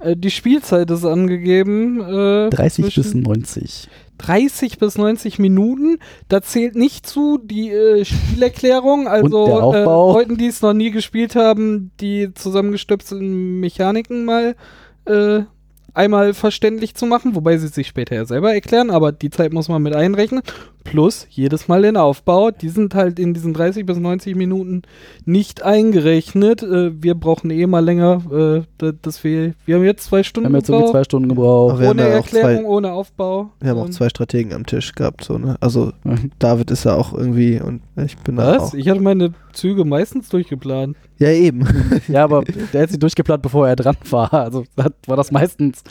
Speaker 1: Äh, die Spielzeit ist angegeben. Äh,
Speaker 2: 30 bis
Speaker 1: zwischen
Speaker 2: 90.
Speaker 1: 30 bis 90 Minuten. Da zählt nicht zu die äh, Spielerklärung, also äh. Leuten, die es noch nie gespielt haben, die zusammengestöpselten Mechaniken mal äh, einmal verständlich zu machen, wobei sie sich später ja selber erklären, aber die Zeit muss man mit einrechnen. Plus jedes Mal den Aufbau. Die sind halt in diesen 30 bis 90 Minuten nicht eingerechnet. Äh, wir brauchen eh mal länger. Äh, da- dass wir, wir haben jetzt zwei
Speaker 2: Wir
Speaker 1: Stunden
Speaker 2: haben jetzt
Speaker 1: gebraucht.
Speaker 2: zwei Stunden gebraucht.
Speaker 3: Wir
Speaker 1: ohne
Speaker 3: auch zwei-
Speaker 1: Erklärung, ohne Aufbau.
Speaker 3: Wir haben auch zwei Strategen am Tisch gehabt, so, ne? Also David ist ja auch irgendwie und ich bin da
Speaker 1: Was? Ich hatte meine Züge meistens durchgeplant.
Speaker 3: Ja, eben.
Speaker 2: Ja, aber der hat sie durchgeplant, bevor er dran war. Also war das meistens.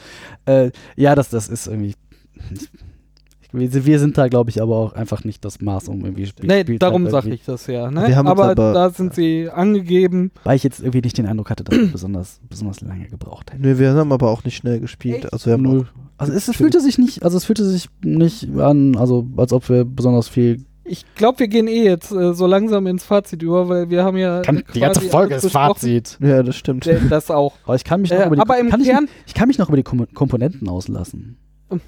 Speaker 2: Äh, ja, das, das ist irgendwie. Wir, sind- wir sind da, glaube ich, aber auch einfach nicht das Maß, um irgendwie Spiel,
Speaker 1: Nee,
Speaker 2: Spielzeit
Speaker 1: darum sage ich das ja. Ne?
Speaker 3: Wir haben uns
Speaker 1: aber,
Speaker 3: aber-
Speaker 1: da sind sie angegeben.
Speaker 2: Weil ich jetzt irgendwie nicht den Eindruck hatte, dass wir [CLEARS THROAT] besonders, besonders lange gebraucht hätten.
Speaker 3: Nee, wir haben aber auch nicht schnell gespielt.
Speaker 1: Echt?
Speaker 3: Also wir haben
Speaker 2: Null.
Speaker 3: auch,
Speaker 2: Also es, es fühlte sich nicht, also es fühlte sich nicht an, also als ob wir besonders viel.
Speaker 1: Ich glaube, wir gehen eh jetzt äh, so langsam ins Fazit über, weil wir haben ja
Speaker 2: die ganze Folge ist. Fazit.
Speaker 3: ja, das stimmt.
Speaker 1: Äh, Das auch.
Speaker 2: Aber ich kann mich noch
Speaker 1: Äh,
Speaker 2: über die,
Speaker 1: aber im
Speaker 2: kann
Speaker 1: Kern-
Speaker 2: ich, ich kann mich noch über die Kom Komponenten auslassen.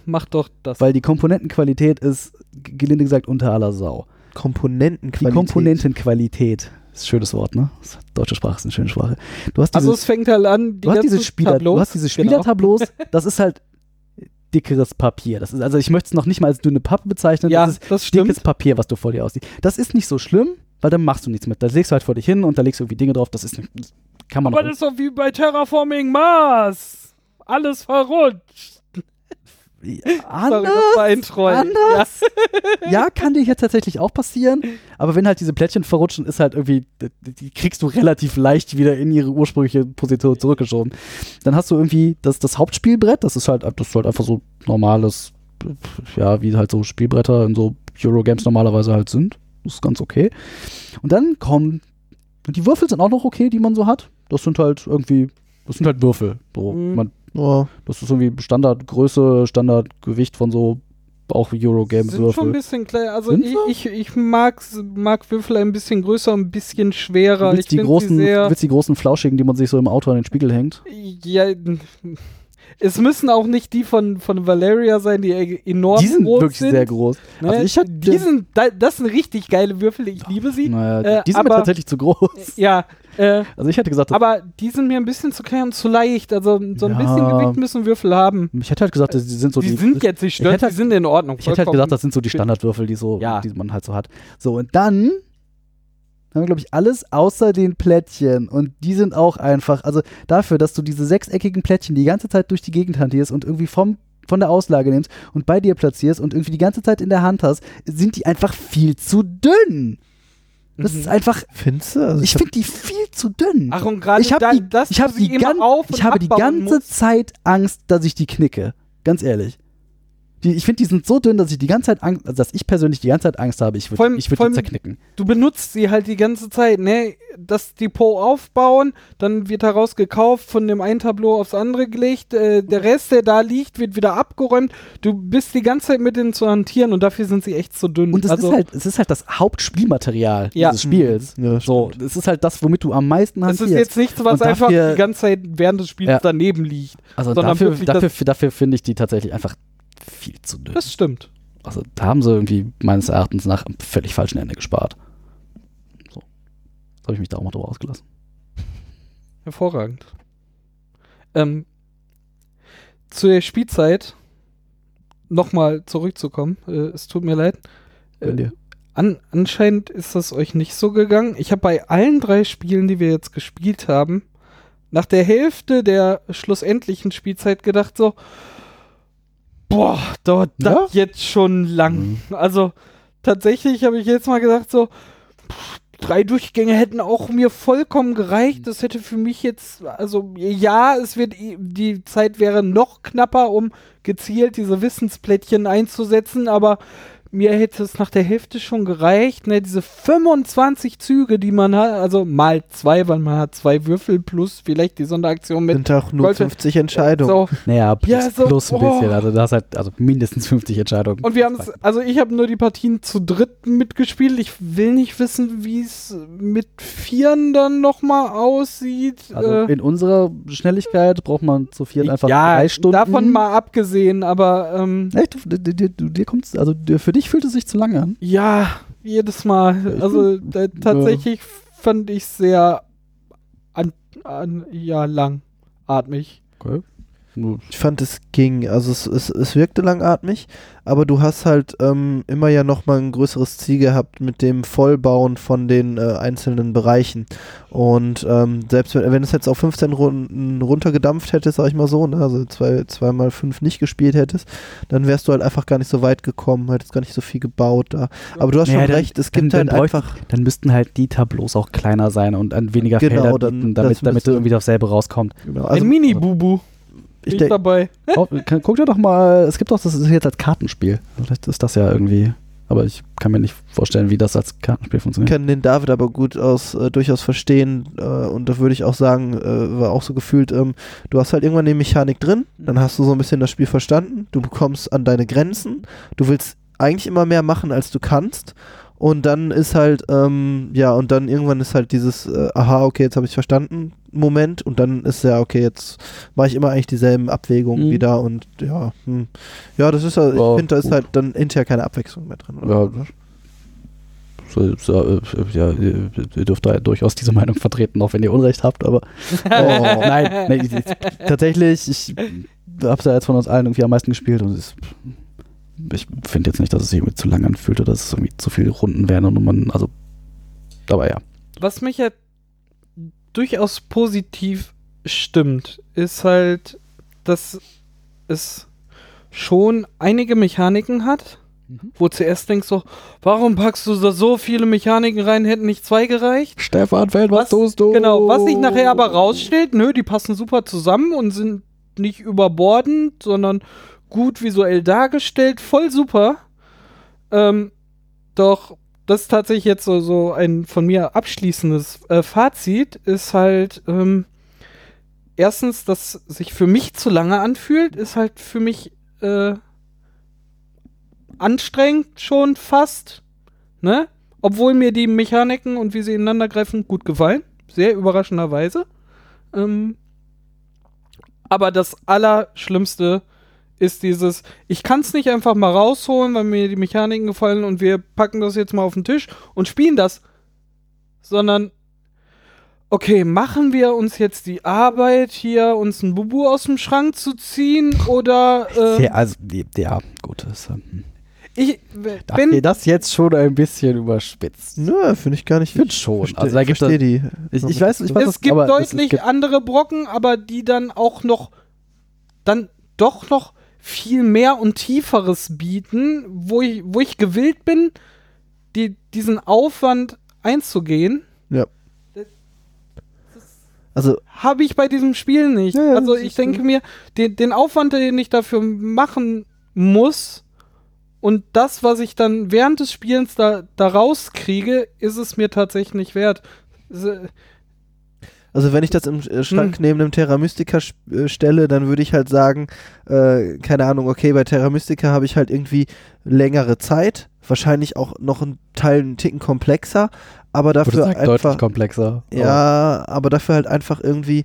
Speaker 1: Mach doch das.
Speaker 2: Weil die Komponentenqualität ist, gelinde gesagt, unter aller Sau. Die
Speaker 3: Komponentenqualität.
Speaker 2: Komponentenqualität. Ist ein schönes Wort, ne? Das- Deutsche Sprache ist eine schöne Sprache. Du hast diese,
Speaker 1: also es fängt halt an, die
Speaker 2: du hast diese Spieler,
Speaker 1: Tableaus,
Speaker 2: du hast diese
Speaker 1: genau.
Speaker 2: Spielertableaus, das ist halt dickeres Papier. Das ist, also ich möchte es noch nicht mal als dünne Pappe bezeichnen.
Speaker 1: Ja,
Speaker 2: das ist
Speaker 1: das stimmt.
Speaker 2: dickes Papier, was du vor dir aussiehst. Das ist nicht so schlimm, weil dann machst du nichts mit. Da legst du halt vor dich hin und da legst du irgendwie Dinge drauf. Das ist nicht, kann man
Speaker 1: Aber das ist doch wie bei Terraforming Mars. Alles verrutscht. [LAUGHS] Sorry, das
Speaker 2: anders,
Speaker 1: war ein Troll.
Speaker 2: anders. [LAUGHS] ja, kann dir jetzt tatsächlich auch passieren. Aber wenn halt diese Plättchen verrutschen, ist halt irgendwie, die- die kriegst du relativ leicht wieder in ihre ursprüngliche Position zurückgeschoben. Dann hast du irgendwie das, das Hauptspielbrett, das ist halt, das ist halt einfach so normales, ja, wie halt so Spielbretter in so Eurogames normalerweise halt sind. Das ist ganz okay. Und dann kommen, und die Würfel sind auch noch okay, die man so hat. Das sind halt irgendwie, das sind halt Würfel. So,
Speaker 1: Mhm.
Speaker 2: man,
Speaker 3: Oh,
Speaker 2: das ist irgendwie Standardgröße, Standardgewicht von so auch
Speaker 1: Sind schon ein bisschen kleiner. Also
Speaker 2: Sind
Speaker 1: ich, ich, ich mag, mag Würfel ein bisschen größer, ein bisschen schwerer.
Speaker 2: Du
Speaker 1: Ich
Speaker 2: willst die, großen,
Speaker 1: sie sehr.
Speaker 2: willst die großen Flauschigen, die man sich so im Auto an den Spiegel hängt?
Speaker 1: Ja, es müssen auch nicht die von, von Valeria sein, die e- enorm
Speaker 2: die sind
Speaker 1: groß
Speaker 2: wirklich
Speaker 1: sind.
Speaker 2: sehr groß.
Speaker 1: Ne?
Speaker 2: Also ich
Speaker 1: die sind, da- das sind richtig geile Würfel, ich liebe sie.
Speaker 2: Naja,
Speaker 1: Äh,
Speaker 2: die sind mir
Speaker 1: aber-
Speaker 2: tatsächlich zu groß.
Speaker 1: Ja, äh,
Speaker 2: Also ich hätte gesagt,
Speaker 1: aber die sind mir ein bisschen zu klein und zu leicht. Also so ein
Speaker 2: Ja.
Speaker 1: bisschen Gewicht müssen Würfel haben.
Speaker 2: ich hätte halt gesagt, dass die sind so
Speaker 1: die,
Speaker 2: die,
Speaker 1: sind jetzt nicht stört,
Speaker 2: hätte-
Speaker 1: die sind in Ordnung.
Speaker 2: Ich hätte halt gesagt, das sind so die Standardwürfel, die so,
Speaker 1: Ja.
Speaker 2: die man halt so hat. So, und dann haben wir, glaube ich, alles außer den Plättchen. Und die sind auch einfach, also dafür, dass du diese sechseckigen Plättchen die ganze Zeit durch die Gegend hantierst und irgendwie vom von der Auslage nimmst und bei dir platzierst und irgendwie die ganze Zeit in der Hand hast, sind die einfach viel zu dünn. Das
Speaker 1: Mhm.
Speaker 2: ist einfach,
Speaker 3: findest du? Also
Speaker 2: ich finde die viel zu dünn.
Speaker 1: Ach, und gerade
Speaker 2: ich habe
Speaker 1: da,
Speaker 2: die,
Speaker 1: das
Speaker 2: ich hab die, gan ich habe die ganze
Speaker 1: musst.
Speaker 2: Zeit Angst, dass ich die knicke. Ganz ehrlich. Die, ich finde, die sind so dünn, dass ich die ganze Zeit Angst, also dass ich persönlich die ganze Zeit Angst habe, ich würde ich würd die zerknicken.
Speaker 1: du benutzt sie halt die ganze Zeit, ne? Das Depot aufbauen, dann wird daraus gekauft, von dem einen Tableau aufs andere gelegt, äh, der Rest, der da liegt, wird wieder abgeräumt. Du bist die ganze Zeit mit denen zu hantieren und dafür sind sie echt zu dünn.
Speaker 2: Und es
Speaker 1: also,
Speaker 2: ist halt, es ist halt das Hauptspielmaterial
Speaker 1: Ja.
Speaker 2: dieses Spiels.
Speaker 3: Ja,
Speaker 2: So, es ist halt das, womit du am meisten
Speaker 1: es
Speaker 2: hantierst.
Speaker 1: ist jetzt nichts, was
Speaker 2: Und
Speaker 1: einfach
Speaker 2: dafür-
Speaker 1: die ganze Zeit während des Spiels
Speaker 2: Ja.
Speaker 1: daneben liegt.
Speaker 2: also dafür,
Speaker 1: wirklich
Speaker 2: dafür, dafür finde ich die tatsächlich einfach viel zu dünn.
Speaker 1: Das stimmt.
Speaker 2: Also da haben sie irgendwie meines Erachtens nach am völlig falschen Ende gespart. So. Jetzt habe ich mich da auch mal drüber ausgelassen. [LAUGHS]
Speaker 1: Hervorragend. Ähm, zu der Spielzeit nochmal zurückzukommen. Äh, es tut mir leid.
Speaker 2: Dir.
Speaker 1: An, anscheinend ist das euch nicht so gegangen. Ich habe bei allen drei Spielen, die wir jetzt gespielt haben, nach der Hälfte der schlussendlichen Spielzeit gedacht so, boah, dauert
Speaker 2: Ja?
Speaker 1: das jetzt schon lang. Also tatsächlich habe ich jetzt mal gesagt so, pff, drei Durchgänge hätten auch mir vollkommen gereicht. Das hätte für mich jetzt, also ja, es wird, i- die Zeit wäre noch knapper, um gezielt diese Wissensplättchen einzusetzen, aber mir hätte es nach der Hälfte schon gereicht, ne, diese 25 Züge, die man hat, also mal zwei, weil man hat zwei Würfel plus vielleicht die Sonderaktion mit
Speaker 3: Sind auch nur
Speaker 1: Leute,
Speaker 3: 50 Entscheidungen.
Speaker 1: so.
Speaker 2: Naja, plus,
Speaker 1: Ja, so,
Speaker 2: plus ein
Speaker 1: oh.
Speaker 2: bisschen. Also da hast halt also mindestens 50 Entscheidungen.
Speaker 1: Und wir haben es, also ich habe nur die Partien zu dritt mitgespielt. Ich will nicht wissen, wie es mit Vieren dann nochmal aussieht.
Speaker 2: Also
Speaker 1: äh,
Speaker 2: in unserer Schnelligkeit braucht man zu viert einfach
Speaker 1: ja,
Speaker 2: drei Stunden.
Speaker 1: davon mal abgesehen, aber ähm,
Speaker 2: Echt? Du, dir, dir, dir kommt's, also dir, für dich fühlt es sich zu lange an.
Speaker 1: ja, jedes Mal. Also äh, tatsächlich fand ich sehr an, an, ja, langatmig.
Speaker 2: Okay.
Speaker 3: Ich fand, es ging. Also es, es, es wirkte langatmig, aber du hast halt ähm, immer ja nochmal ein größeres Ziel gehabt mit dem Vollbauen von den äh, einzelnen Bereichen. Und ähm, selbst wenn, wenn es jetzt auf 15 Runden runtergedampft hättest, sag ich mal so, ne, also zwei, zweimal fünf nicht gespielt hättest, dann wärst du halt einfach gar nicht so weit gekommen, hättest gar nicht so viel gebaut da. Aber du hast
Speaker 2: Ja,
Speaker 3: schon
Speaker 2: dann-
Speaker 3: recht, es
Speaker 2: dann-
Speaker 3: gibt
Speaker 2: dann
Speaker 3: halt
Speaker 2: bräuchte-
Speaker 3: einfach.
Speaker 2: Dann müssten halt die Tableaus auch kleiner sein und an weniger
Speaker 3: Genau,
Speaker 2: Felder
Speaker 3: dann-
Speaker 2: bieten,
Speaker 3: das
Speaker 2: damit, damit
Speaker 3: müsste-
Speaker 2: irgendwie dasselbe rauskommt.
Speaker 3: Genau,
Speaker 1: Ein
Speaker 3: also,
Speaker 1: Mini-Bubu.
Speaker 3: Ich
Speaker 1: Ich dabei. [LAUGHS]
Speaker 2: Oh, guck dir doch mal, es gibt doch, das ist jetzt als Kartenspiel. Vielleicht ist das ja irgendwie, aber ich kann mir nicht vorstellen, wie das als Kartenspiel funktioniert.
Speaker 3: kann den David aber gut aus, äh, durchaus verstehen äh, und da würde ich auch sagen, äh, war auch so gefühlt, ähm, du hast halt irgendwann die Mechanik drin, dann hast du so ein bisschen das Spiel verstanden, du bekommst an deine Grenzen, du willst eigentlich immer mehr machen, als du kannst und dann ist halt, ähm, ja, und dann irgendwann ist halt dieses, äh, aha, okay, jetzt habe ich verstanden, Moment und dann ist ja, okay, jetzt mache ich immer eigentlich dieselben Abwägungen
Speaker 2: Mhm.
Speaker 3: wieder und ja, hm. ja, das ist, halt-
Speaker 2: Ja,
Speaker 3: ich finde, da ist halt dann hinterher keine Abwechslung mehr drin.
Speaker 2: Ja,
Speaker 3: oder?
Speaker 2: So, so, äh, ja, ihr dürft da durchaus diese Meinung vertreten, auch wenn ihr Unrecht habt, aber [LAUGHS]
Speaker 3: Oh.
Speaker 2: nein, nein ich, ich, tatsächlich, ich habe ja jetzt von uns allen irgendwie am meisten gespielt und es, ich finde jetzt nicht, dass es sich irgendwie zu lang anfühlt oder dass es irgendwie zu viele Runden wären und man, also, aber ja.
Speaker 1: Was mich ja durchaus positiv stimmt, ist halt, dass es schon einige Mechaniken hat, wo zuerst denkst du, warum packst du da so viele Mechaniken rein, hätten nicht zwei gereicht?
Speaker 2: Stefan Feld,
Speaker 1: Was-
Speaker 2: tust du?
Speaker 1: Genau, was sich nachher aber rausstellt, nö, die passen super zusammen und sind nicht überbordend, sondern gut visuell dargestellt, voll super. Ähm, doch das ist tatsächlich jetzt so, so ein von mir abschließendes äh, Fazit, ist halt ähm, erstens, dass sich für mich zu lange anfühlt, ist halt für mich äh, anstrengend schon fast, ne? Obwohl mir die Mechaniken und wie sie ineinander greifen gut gefallen, sehr überraschenderweise. Ähm, aber das Allerschlimmste ist dieses, ich kann es nicht einfach mal rausholen, weil mir die Mechaniken gefallen und wir packen das jetzt mal auf den Tisch und spielen das. Sondern, okay, machen wir uns jetzt die Arbeit, hier uns ein Bubu aus dem Schrank zu ziehen oder äh,
Speaker 2: Ja, also, ja, gut, das, ähm,
Speaker 1: ich
Speaker 2: da
Speaker 1: bin
Speaker 2: ihr das jetzt schon ein bisschen überspitzt.
Speaker 3: Nö, finde ich gar nicht.
Speaker 2: Ich finde schon.
Speaker 3: Versteh-
Speaker 2: Also da gibt es,
Speaker 3: die.
Speaker 2: ich, ich weiß, ich weiß,
Speaker 1: es
Speaker 2: das-
Speaker 1: gibt deutlich
Speaker 2: es gibt,
Speaker 1: andere Brocken, aber die dann auch noch dann doch noch viel mehr und tieferes bieten, wo ich, wo ich gewillt bin, die, diesen Aufwand einzugehen,
Speaker 3: Also,
Speaker 1: habe ich bei diesem Spiel nicht.
Speaker 2: Ja, ja,
Speaker 1: also ich denke mir, den, den Aufwand, den ich dafür machen muss und das, was ich dann während des Spielens da, da rauskriege, ist es mir tatsächlich nicht wert. So,
Speaker 3: also wenn ich das im äh, Schrank
Speaker 1: Hm.
Speaker 3: neben einem Terra Mystica äh, stelle, dann würde ich halt sagen, äh, keine Ahnung, okay, bei Terra Mystica habe ich halt irgendwie längere Zeit, wahrscheinlich auch noch ein Teil einen Ticken komplexer, aber dafür
Speaker 2: sagen, deutlich
Speaker 3: einfach,
Speaker 2: komplexer.
Speaker 3: ja, aber dafür halt einfach irgendwie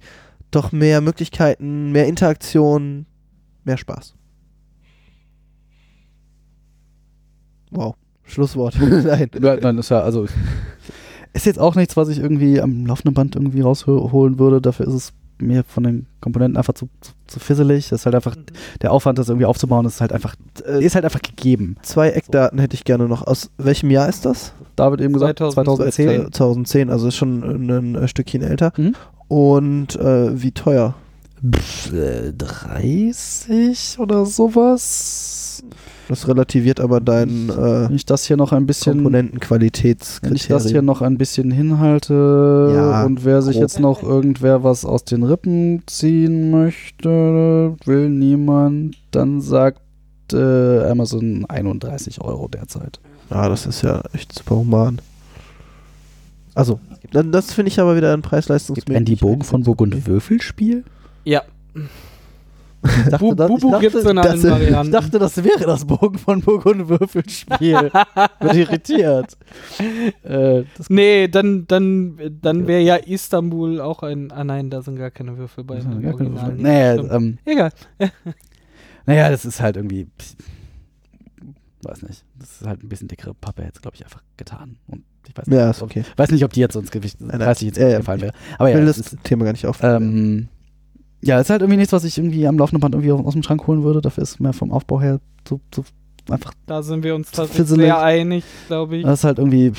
Speaker 3: doch mehr Möglichkeiten, mehr Interaktion, mehr Spaß. Wow, Schlusswort. [LAUGHS] Nein.
Speaker 2: Nein, ist ja, also. [LAUGHS] Ist jetzt auch nichts, was ich irgendwie am laufenden Band irgendwie rausholen würde. Dafür ist es mir von den Komponenten einfach zu, zu, zu fisselig. Das ist halt einfach, der Aufwand, das irgendwie aufzubauen, ist halt einfach, äh, ist halt einfach gegeben.
Speaker 3: Zwei Eckdaten hätte ich gerne noch. Aus welchem Jahr ist das?
Speaker 2: David eben gesagt, 2010.
Speaker 3: 2010, also ist schon ein, ein Stückchen älter.
Speaker 2: Mhm.
Speaker 3: Und äh, wie teuer?
Speaker 2: Pff, äh, 30 oder sowas.
Speaker 3: Das relativiert aber dein äh,
Speaker 2: Wenn ich das hier noch ein bisschen Wenn ich
Speaker 3: Komponentenqualitätskriterium.
Speaker 2: das hier noch ein bisschen hinhalte
Speaker 3: Ja,
Speaker 2: und wer sich
Speaker 3: grob.
Speaker 2: jetzt noch irgendwer was aus den Rippen ziehen möchte, will niemand, dann sagt äh, Amazon 31 Euro derzeit.
Speaker 3: Ja, das ist ja echt super human. Also, dann, das finde ich aber wieder ein preis
Speaker 2: Gibt Andy Bogen von Burgund Würfelspiel?
Speaker 1: Ja.
Speaker 2: Ich dachte,
Speaker 1: Bu-
Speaker 2: das- ich
Speaker 1: Bubu
Speaker 2: dachte,
Speaker 1: gibt's in allen
Speaker 2: das-
Speaker 1: Varianten.
Speaker 2: Ich dachte, das wäre das Bogen von Burgund Würfelspiel. [LAUGHS] Bin irritiert. äh,
Speaker 1: Nee, dann, dann, dann wäre ja Istanbul auch ein. Ah nein, da sind gar keine Würfel bei.
Speaker 2: gar keine. Würfel.
Speaker 1: Nee,
Speaker 2: naja, ähm,
Speaker 1: Egal. [LAUGHS]
Speaker 2: naja, das ist halt irgendwie. Weiß nicht. Das ist halt ein bisschen dickere Pappe jetzt, glaube ich, einfach getan. Und ich weiß nicht,
Speaker 3: Ja, ist
Speaker 2: ob,
Speaker 3: okay.
Speaker 2: weiß nicht ob die jetzt ins Gewicht
Speaker 3: Nein, nein.
Speaker 2: preislich ins
Speaker 3: Ja, ja.
Speaker 2: gefallen wäre. Aber ja,
Speaker 3: will
Speaker 2: das
Speaker 3: das Thema gar nicht auf.
Speaker 2: ähm, ja, ist halt irgendwie nichts, was ich irgendwie am laufenden Band irgendwie aus dem Schrank holen würde. Dafür ist mir vom Aufbau her so, so einfach
Speaker 1: Da sind wir uns tatsächlich sehr einig, glaube ich.
Speaker 2: Das ist halt irgendwie,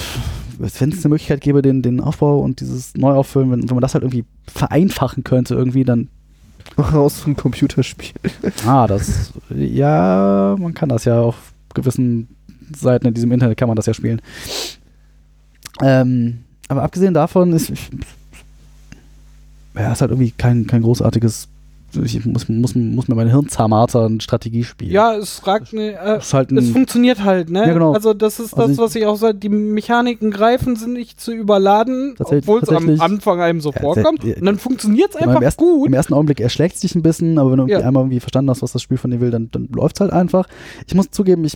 Speaker 2: wenn es eine Möglichkeit gäbe, den, den Aufbau und dieses Neuauffüllen, wenn, wenn man das halt irgendwie vereinfachen könnte, irgendwie, dann, [LAUGHS]
Speaker 3: Raus vom Computerspiel.
Speaker 2: ah, das, ja, man kann das ja auf gewissen Seiten in diesem Internet kann man das ja spielen. Ähm, aber abgesehen davon ist, ja, ist halt irgendwie kein, kein großartiges, ich muss, muss, muss mir mein Hirn zermartern, Strategiespiel.
Speaker 1: Ja, es fragt ne, äh,
Speaker 2: ist halt
Speaker 1: es funktioniert halt, ne?
Speaker 2: Ja, genau.
Speaker 1: Also das ist
Speaker 2: Also
Speaker 1: das, was ich auch sage, die Mechaniken greifen sind nicht zu überladen, obwohl es am Anfang einem so
Speaker 2: Ja,
Speaker 1: vorkommt. Und dann funktioniert es
Speaker 2: Im
Speaker 1: einfach
Speaker 2: ersten,
Speaker 1: gut.
Speaker 2: Im ersten Augenblick erschlägt es dich ein bisschen, aber wenn du
Speaker 1: Ja.
Speaker 2: einmal irgendwie verstanden hast, was das Spiel von dir will, dann, dann läuft es halt einfach. Ich muss zugeben, ich.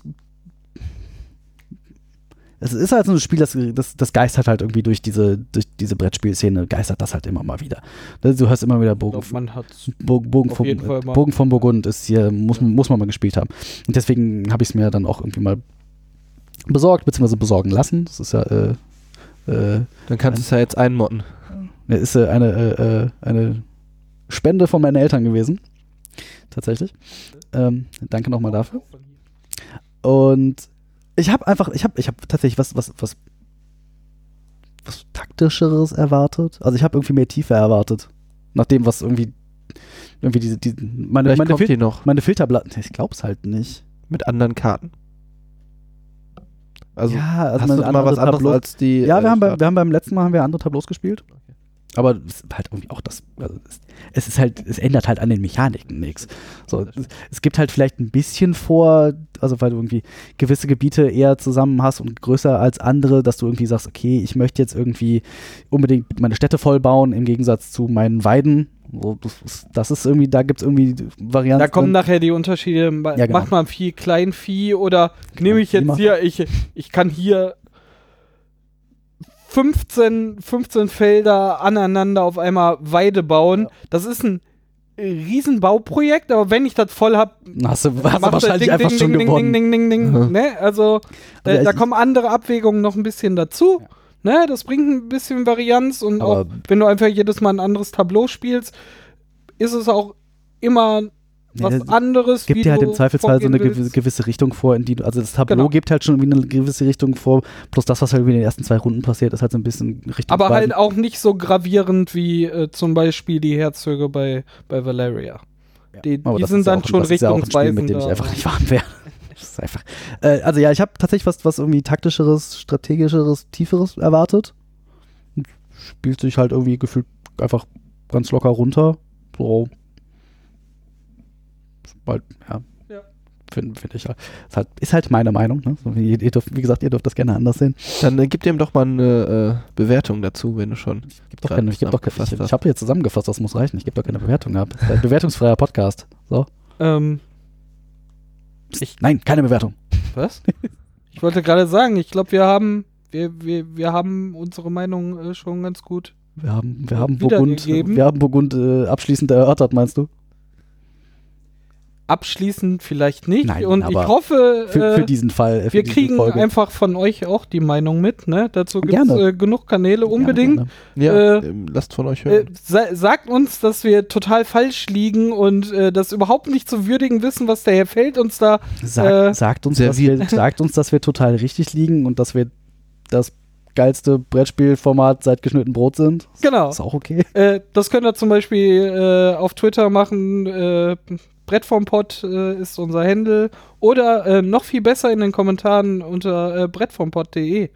Speaker 2: Es ist halt so ein Spiel, das, das, das geistert halt irgendwie durch diese, durch diese Brettspielszene, geistert das halt immer mal wieder. Du hörst immer wieder Bogen,
Speaker 1: glaub, man hat's.
Speaker 2: Bogen, Bogen, vom. Bogen von Burgund ist hier, muss, muss man mal gespielt haben. Und deswegen habe ich es mir dann auch irgendwie mal besorgt, beziehungsweise besorgen lassen. Das ist ja, äh, äh,
Speaker 3: Dann kannst du es ja jetzt einmotten.
Speaker 2: Ne, ist äh, eine, äh, äh, eine Spende von meinen Eltern gewesen. Tatsächlich. Ähm, danke nochmal dafür. Und ich habe einfach, ich habe ich hab tatsächlich was, was, was, was taktischeres erwartet. Also ich habe irgendwie mehr Tiefe erwartet. Nach dem, was irgendwie, irgendwie diese, diese meine,
Speaker 3: Vielleicht
Speaker 2: meine,
Speaker 3: kommt
Speaker 2: Fil
Speaker 3: noch
Speaker 2: meine Filterblatten, ich glaub's halt nicht.
Speaker 3: mit anderen Karten. Also
Speaker 2: ja, also
Speaker 3: hast du mal was
Speaker 2: andere
Speaker 3: anderes
Speaker 2: Tableau-
Speaker 3: als die.
Speaker 2: Ja,
Speaker 3: äh,
Speaker 2: wir haben, bei, wir haben beim letzten Mal haben wir andere Tableaus gespielt. Aber es ist halt irgendwie auch das. Also es, ist halt, es ändert halt an den Mechaniken nichts. So, es, gibt halt vielleicht ein bisschen vor, also weil du irgendwie gewisse Gebiete eher zusammen hast und größer als andere, dass du irgendwie sagst, okay, ich möchte jetzt irgendwie unbedingt meine Städte voll bauen, im Gegensatz zu meinen Weiden. So, das, ist, das ist irgendwie, da gibt es irgendwie Varianten.
Speaker 1: Da kommen nachher die Unterschiede.
Speaker 2: Ja, genau.
Speaker 1: Macht man viel Kleinvieh oder nehme ich jetzt hier, ich, ich kann hier 15, 15 Felder aneinander auf einmal Weide bauen. Das ist ein Riesenbauprojekt, aber wenn ich das voll habe,
Speaker 2: hast du, hast du wahrscheinlich einfach schon gewonnen.
Speaker 1: Ding, ding, ding,
Speaker 3: Mhm.
Speaker 1: ne? Also,
Speaker 2: Also
Speaker 1: da kommen andere Abwägungen noch ein bisschen dazu. Ne? Das bringt ein bisschen Varianz und
Speaker 2: Aber-
Speaker 1: auch wenn du einfach jedes Mal ein anderes Tableau spielst, ist es auch immer was
Speaker 2: Ja,
Speaker 1: anderes.
Speaker 2: gibt dir halt im Zweifelsfall so eine
Speaker 1: willst.
Speaker 2: gewisse Richtung vor, in die also das Tableau
Speaker 1: Genau.
Speaker 2: gibt halt schon irgendwie eine gewisse Richtung vor, plus das, was halt in den ersten zwei Runden passiert, ist halt so ein bisschen Richtung.
Speaker 1: Aber halt auch nicht so gravierend wie äh, zum Beispiel die Herzöge bei, bei Valeria. Die,
Speaker 2: Aber
Speaker 1: die
Speaker 2: das
Speaker 1: sind
Speaker 2: ja
Speaker 1: dann
Speaker 2: auch,
Speaker 1: schon
Speaker 2: das ist ja auch ein Spiel, mit dem ich einfach nicht warm wäre. [LAUGHS] Das ist einfach. Äh, also ja, ich habe tatsächlich was, was irgendwie taktischeres, strategischeres, tieferes erwartet. Spielt sich halt irgendwie gefühlt einfach ganz locker runter. So. Bald, ja.
Speaker 1: Ja.
Speaker 2: Finde find ich halt. Ist halt. Ist halt meine Meinung. Ne? So, wie, ihr dürft, wie gesagt, ihr dürft das gerne anders sehen.
Speaker 3: Dann äh, gib dem doch mal eine äh, Bewertung dazu, wenn du schon.
Speaker 2: Doch keine, ich geb doch keine,
Speaker 3: zusammengefasst
Speaker 2: ich,
Speaker 3: hast.
Speaker 2: ich habe jetzt zusammengefasst, das muss reichen. Ich gebe doch keine Bewertung ab. Ein bewertungsfreier Podcast. So.
Speaker 1: Ähm,
Speaker 2: Nein, keine Bewertung.
Speaker 1: was? [LAUGHS] ich wollte gerade sagen, ich glaube, wir haben, wir, wir, wir haben unsere Meinung äh, schon ganz gut.
Speaker 2: Wir haben, wir haben Burgund, wir haben Burgund äh, abschließend erörtert, meinst du?
Speaker 1: Abschließend vielleicht nicht.
Speaker 2: Nein,
Speaker 1: und ich hoffe,
Speaker 2: Für,
Speaker 1: äh,
Speaker 2: für diesen Fall. Für
Speaker 1: wir kriegen
Speaker 2: Folge.
Speaker 1: einfach von euch auch die Meinung mit. Ne? Dazu gibt es
Speaker 2: Gerne.
Speaker 1: äh, genug Kanäle,
Speaker 2: Gerne,
Speaker 1: unbedingt.
Speaker 2: gerne.
Speaker 3: Ja,
Speaker 1: Äh,
Speaker 3: ähm, lasst von euch
Speaker 1: Äh,
Speaker 3: hören.
Speaker 1: sa sagt uns, dass wir total falsch liegen und äh, das überhaupt nicht zu würdigen wissen, was der Herr Feld uns da.
Speaker 2: Sag,
Speaker 1: äh,
Speaker 2: sagt, uns, dass wir, sagt uns, dass wir total richtig liegen und dass wir das geilste Brettspielformat seit geschnitten Brot sind.
Speaker 1: Genau.
Speaker 2: Ist auch okay.
Speaker 1: Äh, das könnt ihr zum Beispiel äh, auf Twitter machen. Äh, Brett vom Pott äh, ist unser Handle. Oder äh, noch viel besser in den Kommentaren unter äh, brettvompott.de.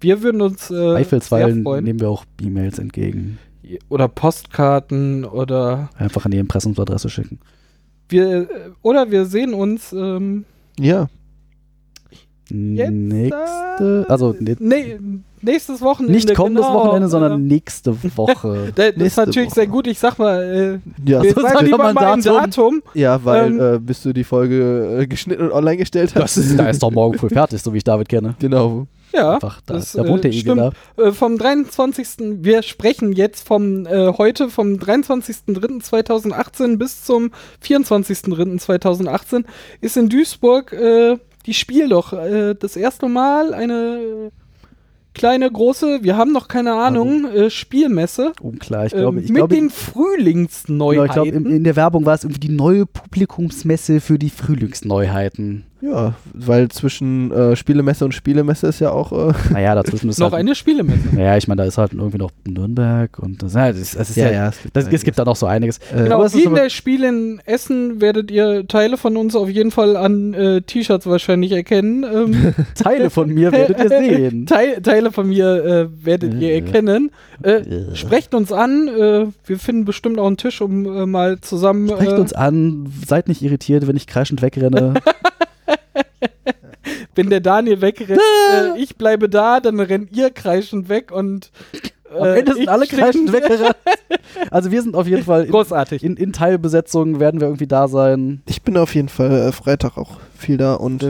Speaker 1: Wir würden uns äh,
Speaker 2: nehmen wir auch E-Mails entgegen.
Speaker 1: Oder Postkarten oder
Speaker 2: Einfach an die Impressumsadresse schicken.
Speaker 1: wir äh, oder wir sehen uns ähm,
Speaker 3: Ja,
Speaker 1: Jetzt,
Speaker 2: Nächste, also ne,
Speaker 1: nee, nächstes Wochenende.
Speaker 2: nicht kommendes
Speaker 1: genau,
Speaker 2: Wochenende, sondern [LAUGHS]
Speaker 1: äh,
Speaker 2: nächste Woche. [LAUGHS]
Speaker 1: Das ist
Speaker 3: nächste
Speaker 1: natürlich
Speaker 3: Woche.
Speaker 1: sehr gut. Ich sag mal, äh,
Speaker 3: ja,
Speaker 1: wir
Speaker 3: so-
Speaker 1: sagen lieber
Speaker 2: ein
Speaker 1: mal ein
Speaker 2: Datum?
Speaker 1: Datum.
Speaker 3: ja weil
Speaker 1: Ähm,
Speaker 3: äh, bis du die Folge äh, geschnitten und online gestellt hast.
Speaker 2: Das ist, da ist doch morgen [LAUGHS] früh fertig, so wie ich David kenne.
Speaker 3: genau.
Speaker 1: Ja,
Speaker 2: Einfach, da,
Speaker 1: das,
Speaker 2: da wohnt
Speaker 1: äh,
Speaker 2: der Igel da.
Speaker 1: äh, vom 23. Wir sprechen jetzt vom äh, heute vom 23.03.2018 bis zum 24.03.2018 ist in Duisburg äh, die Spiel doch äh, das erste Mal eine kleine große, wir haben noch keine Ahnung, äh, Spielmesse
Speaker 2: Unklar, ich
Speaker 1: ähm,
Speaker 2: glaube, ich
Speaker 1: mit
Speaker 2: glaube,
Speaker 1: den
Speaker 2: genau,
Speaker 1: Frühlingsneuheiten.
Speaker 2: ich glaube in, in der Werbung war es irgendwie die neue Publikumsmesse für die Frühlingsneuheiten.
Speaker 3: Ja, weil zwischen äh, Spielemesse und Spielemesse ist ja auch. Äh, [LAUGHS]
Speaker 2: Naja, [LAUGHS] dazwischen ist
Speaker 1: noch
Speaker 2: halt,
Speaker 1: eine Spielemesse.
Speaker 2: Naja, ich meine, da ist halt irgendwie noch Nürnberg und das, ja, das, das ist ja,
Speaker 3: es gibt,
Speaker 2: das, es gibt da noch so einiges.
Speaker 3: Äh,
Speaker 1: Genau,
Speaker 2: es
Speaker 1: wie
Speaker 2: ist
Speaker 1: in der Spiel in Essen werdet ihr Teile von uns auf jeden Fall an äh, T-Shirts wahrscheinlich erkennen. Ähm, [LAUGHS]
Speaker 2: Teile von mir werdet ihr sehen.
Speaker 1: Teil, Teile von mir äh, werdet ihr
Speaker 2: Äh.
Speaker 1: erkennen. Äh,
Speaker 2: Äh.
Speaker 1: sprecht uns an. Äh, wir finden bestimmt auch einen Tisch, um äh, mal zusammen.
Speaker 2: Sprecht
Speaker 1: äh,
Speaker 2: uns an, seid nicht irritiert, wenn ich kreischend wegrenne. [LAUGHS]
Speaker 1: wenn der Daniel wegrennt, [LAUGHS] äh, ich bleibe da, dann rennt ihr kreischend weg und. Äh,
Speaker 2: Am Ende sind
Speaker 1: ich
Speaker 2: alle kreischend weggerannt. [LAUGHS] Also wir sind auf jeden Fall in,
Speaker 1: Großartig.
Speaker 2: in, in Teilbesetzung werden wir irgendwie da sein.
Speaker 3: ich bin auf jeden Fall äh, Freitag auch viel da und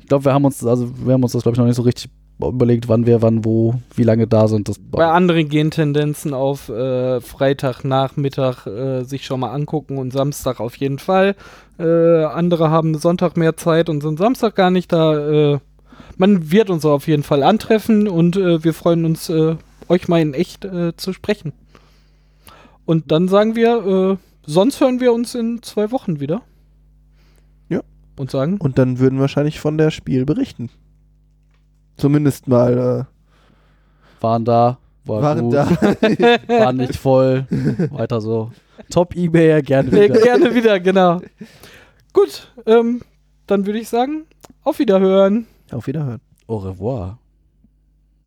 Speaker 2: Ich glaube, wir haben uns, also wir haben uns das glaube ich noch nicht so richtig überlegt, wann wir, wann, wo, wie lange da sind. Das
Speaker 1: Bei anderen gehen Tendenzen auf äh, Freitagnachmittag äh, sich schon mal angucken und Samstag auf jeden Fall. Äh, andere haben Sonntag mehr Zeit und sind Samstag gar nicht da. Äh, man wird uns auf jeden Fall antreffen und äh, wir freuen uns, äh, euch mal in echt äh, zu sprechen. Und dann sagen wir, äh, sonst hören wir uns in zwei Wochen wieder.
Speaker 3: Ja.
Speaker 1: Und sagen,
Speaker 3: Und dann würden wir wahrscheinlich von der Spiel berichten. Zumindest mal
Speaker 2: waren da,
Speaker 3: äh,
Speaker 2: war
Speaker 3: waren
Speaker 2: gut,
Speaker 3: da. [LAUGHS]
Speaker 2: waren nicht voll, weiter so. Top eBay, gerne
Speaker 1: äh,
Speaker 2: wieder.
Speaker 1: gerne wieder, genau. Gut, ähm, dann würde ich sagen, auf Wiederhören.
Speaker 3: Auf Wiederhören.
Speaker 2: Au revoir.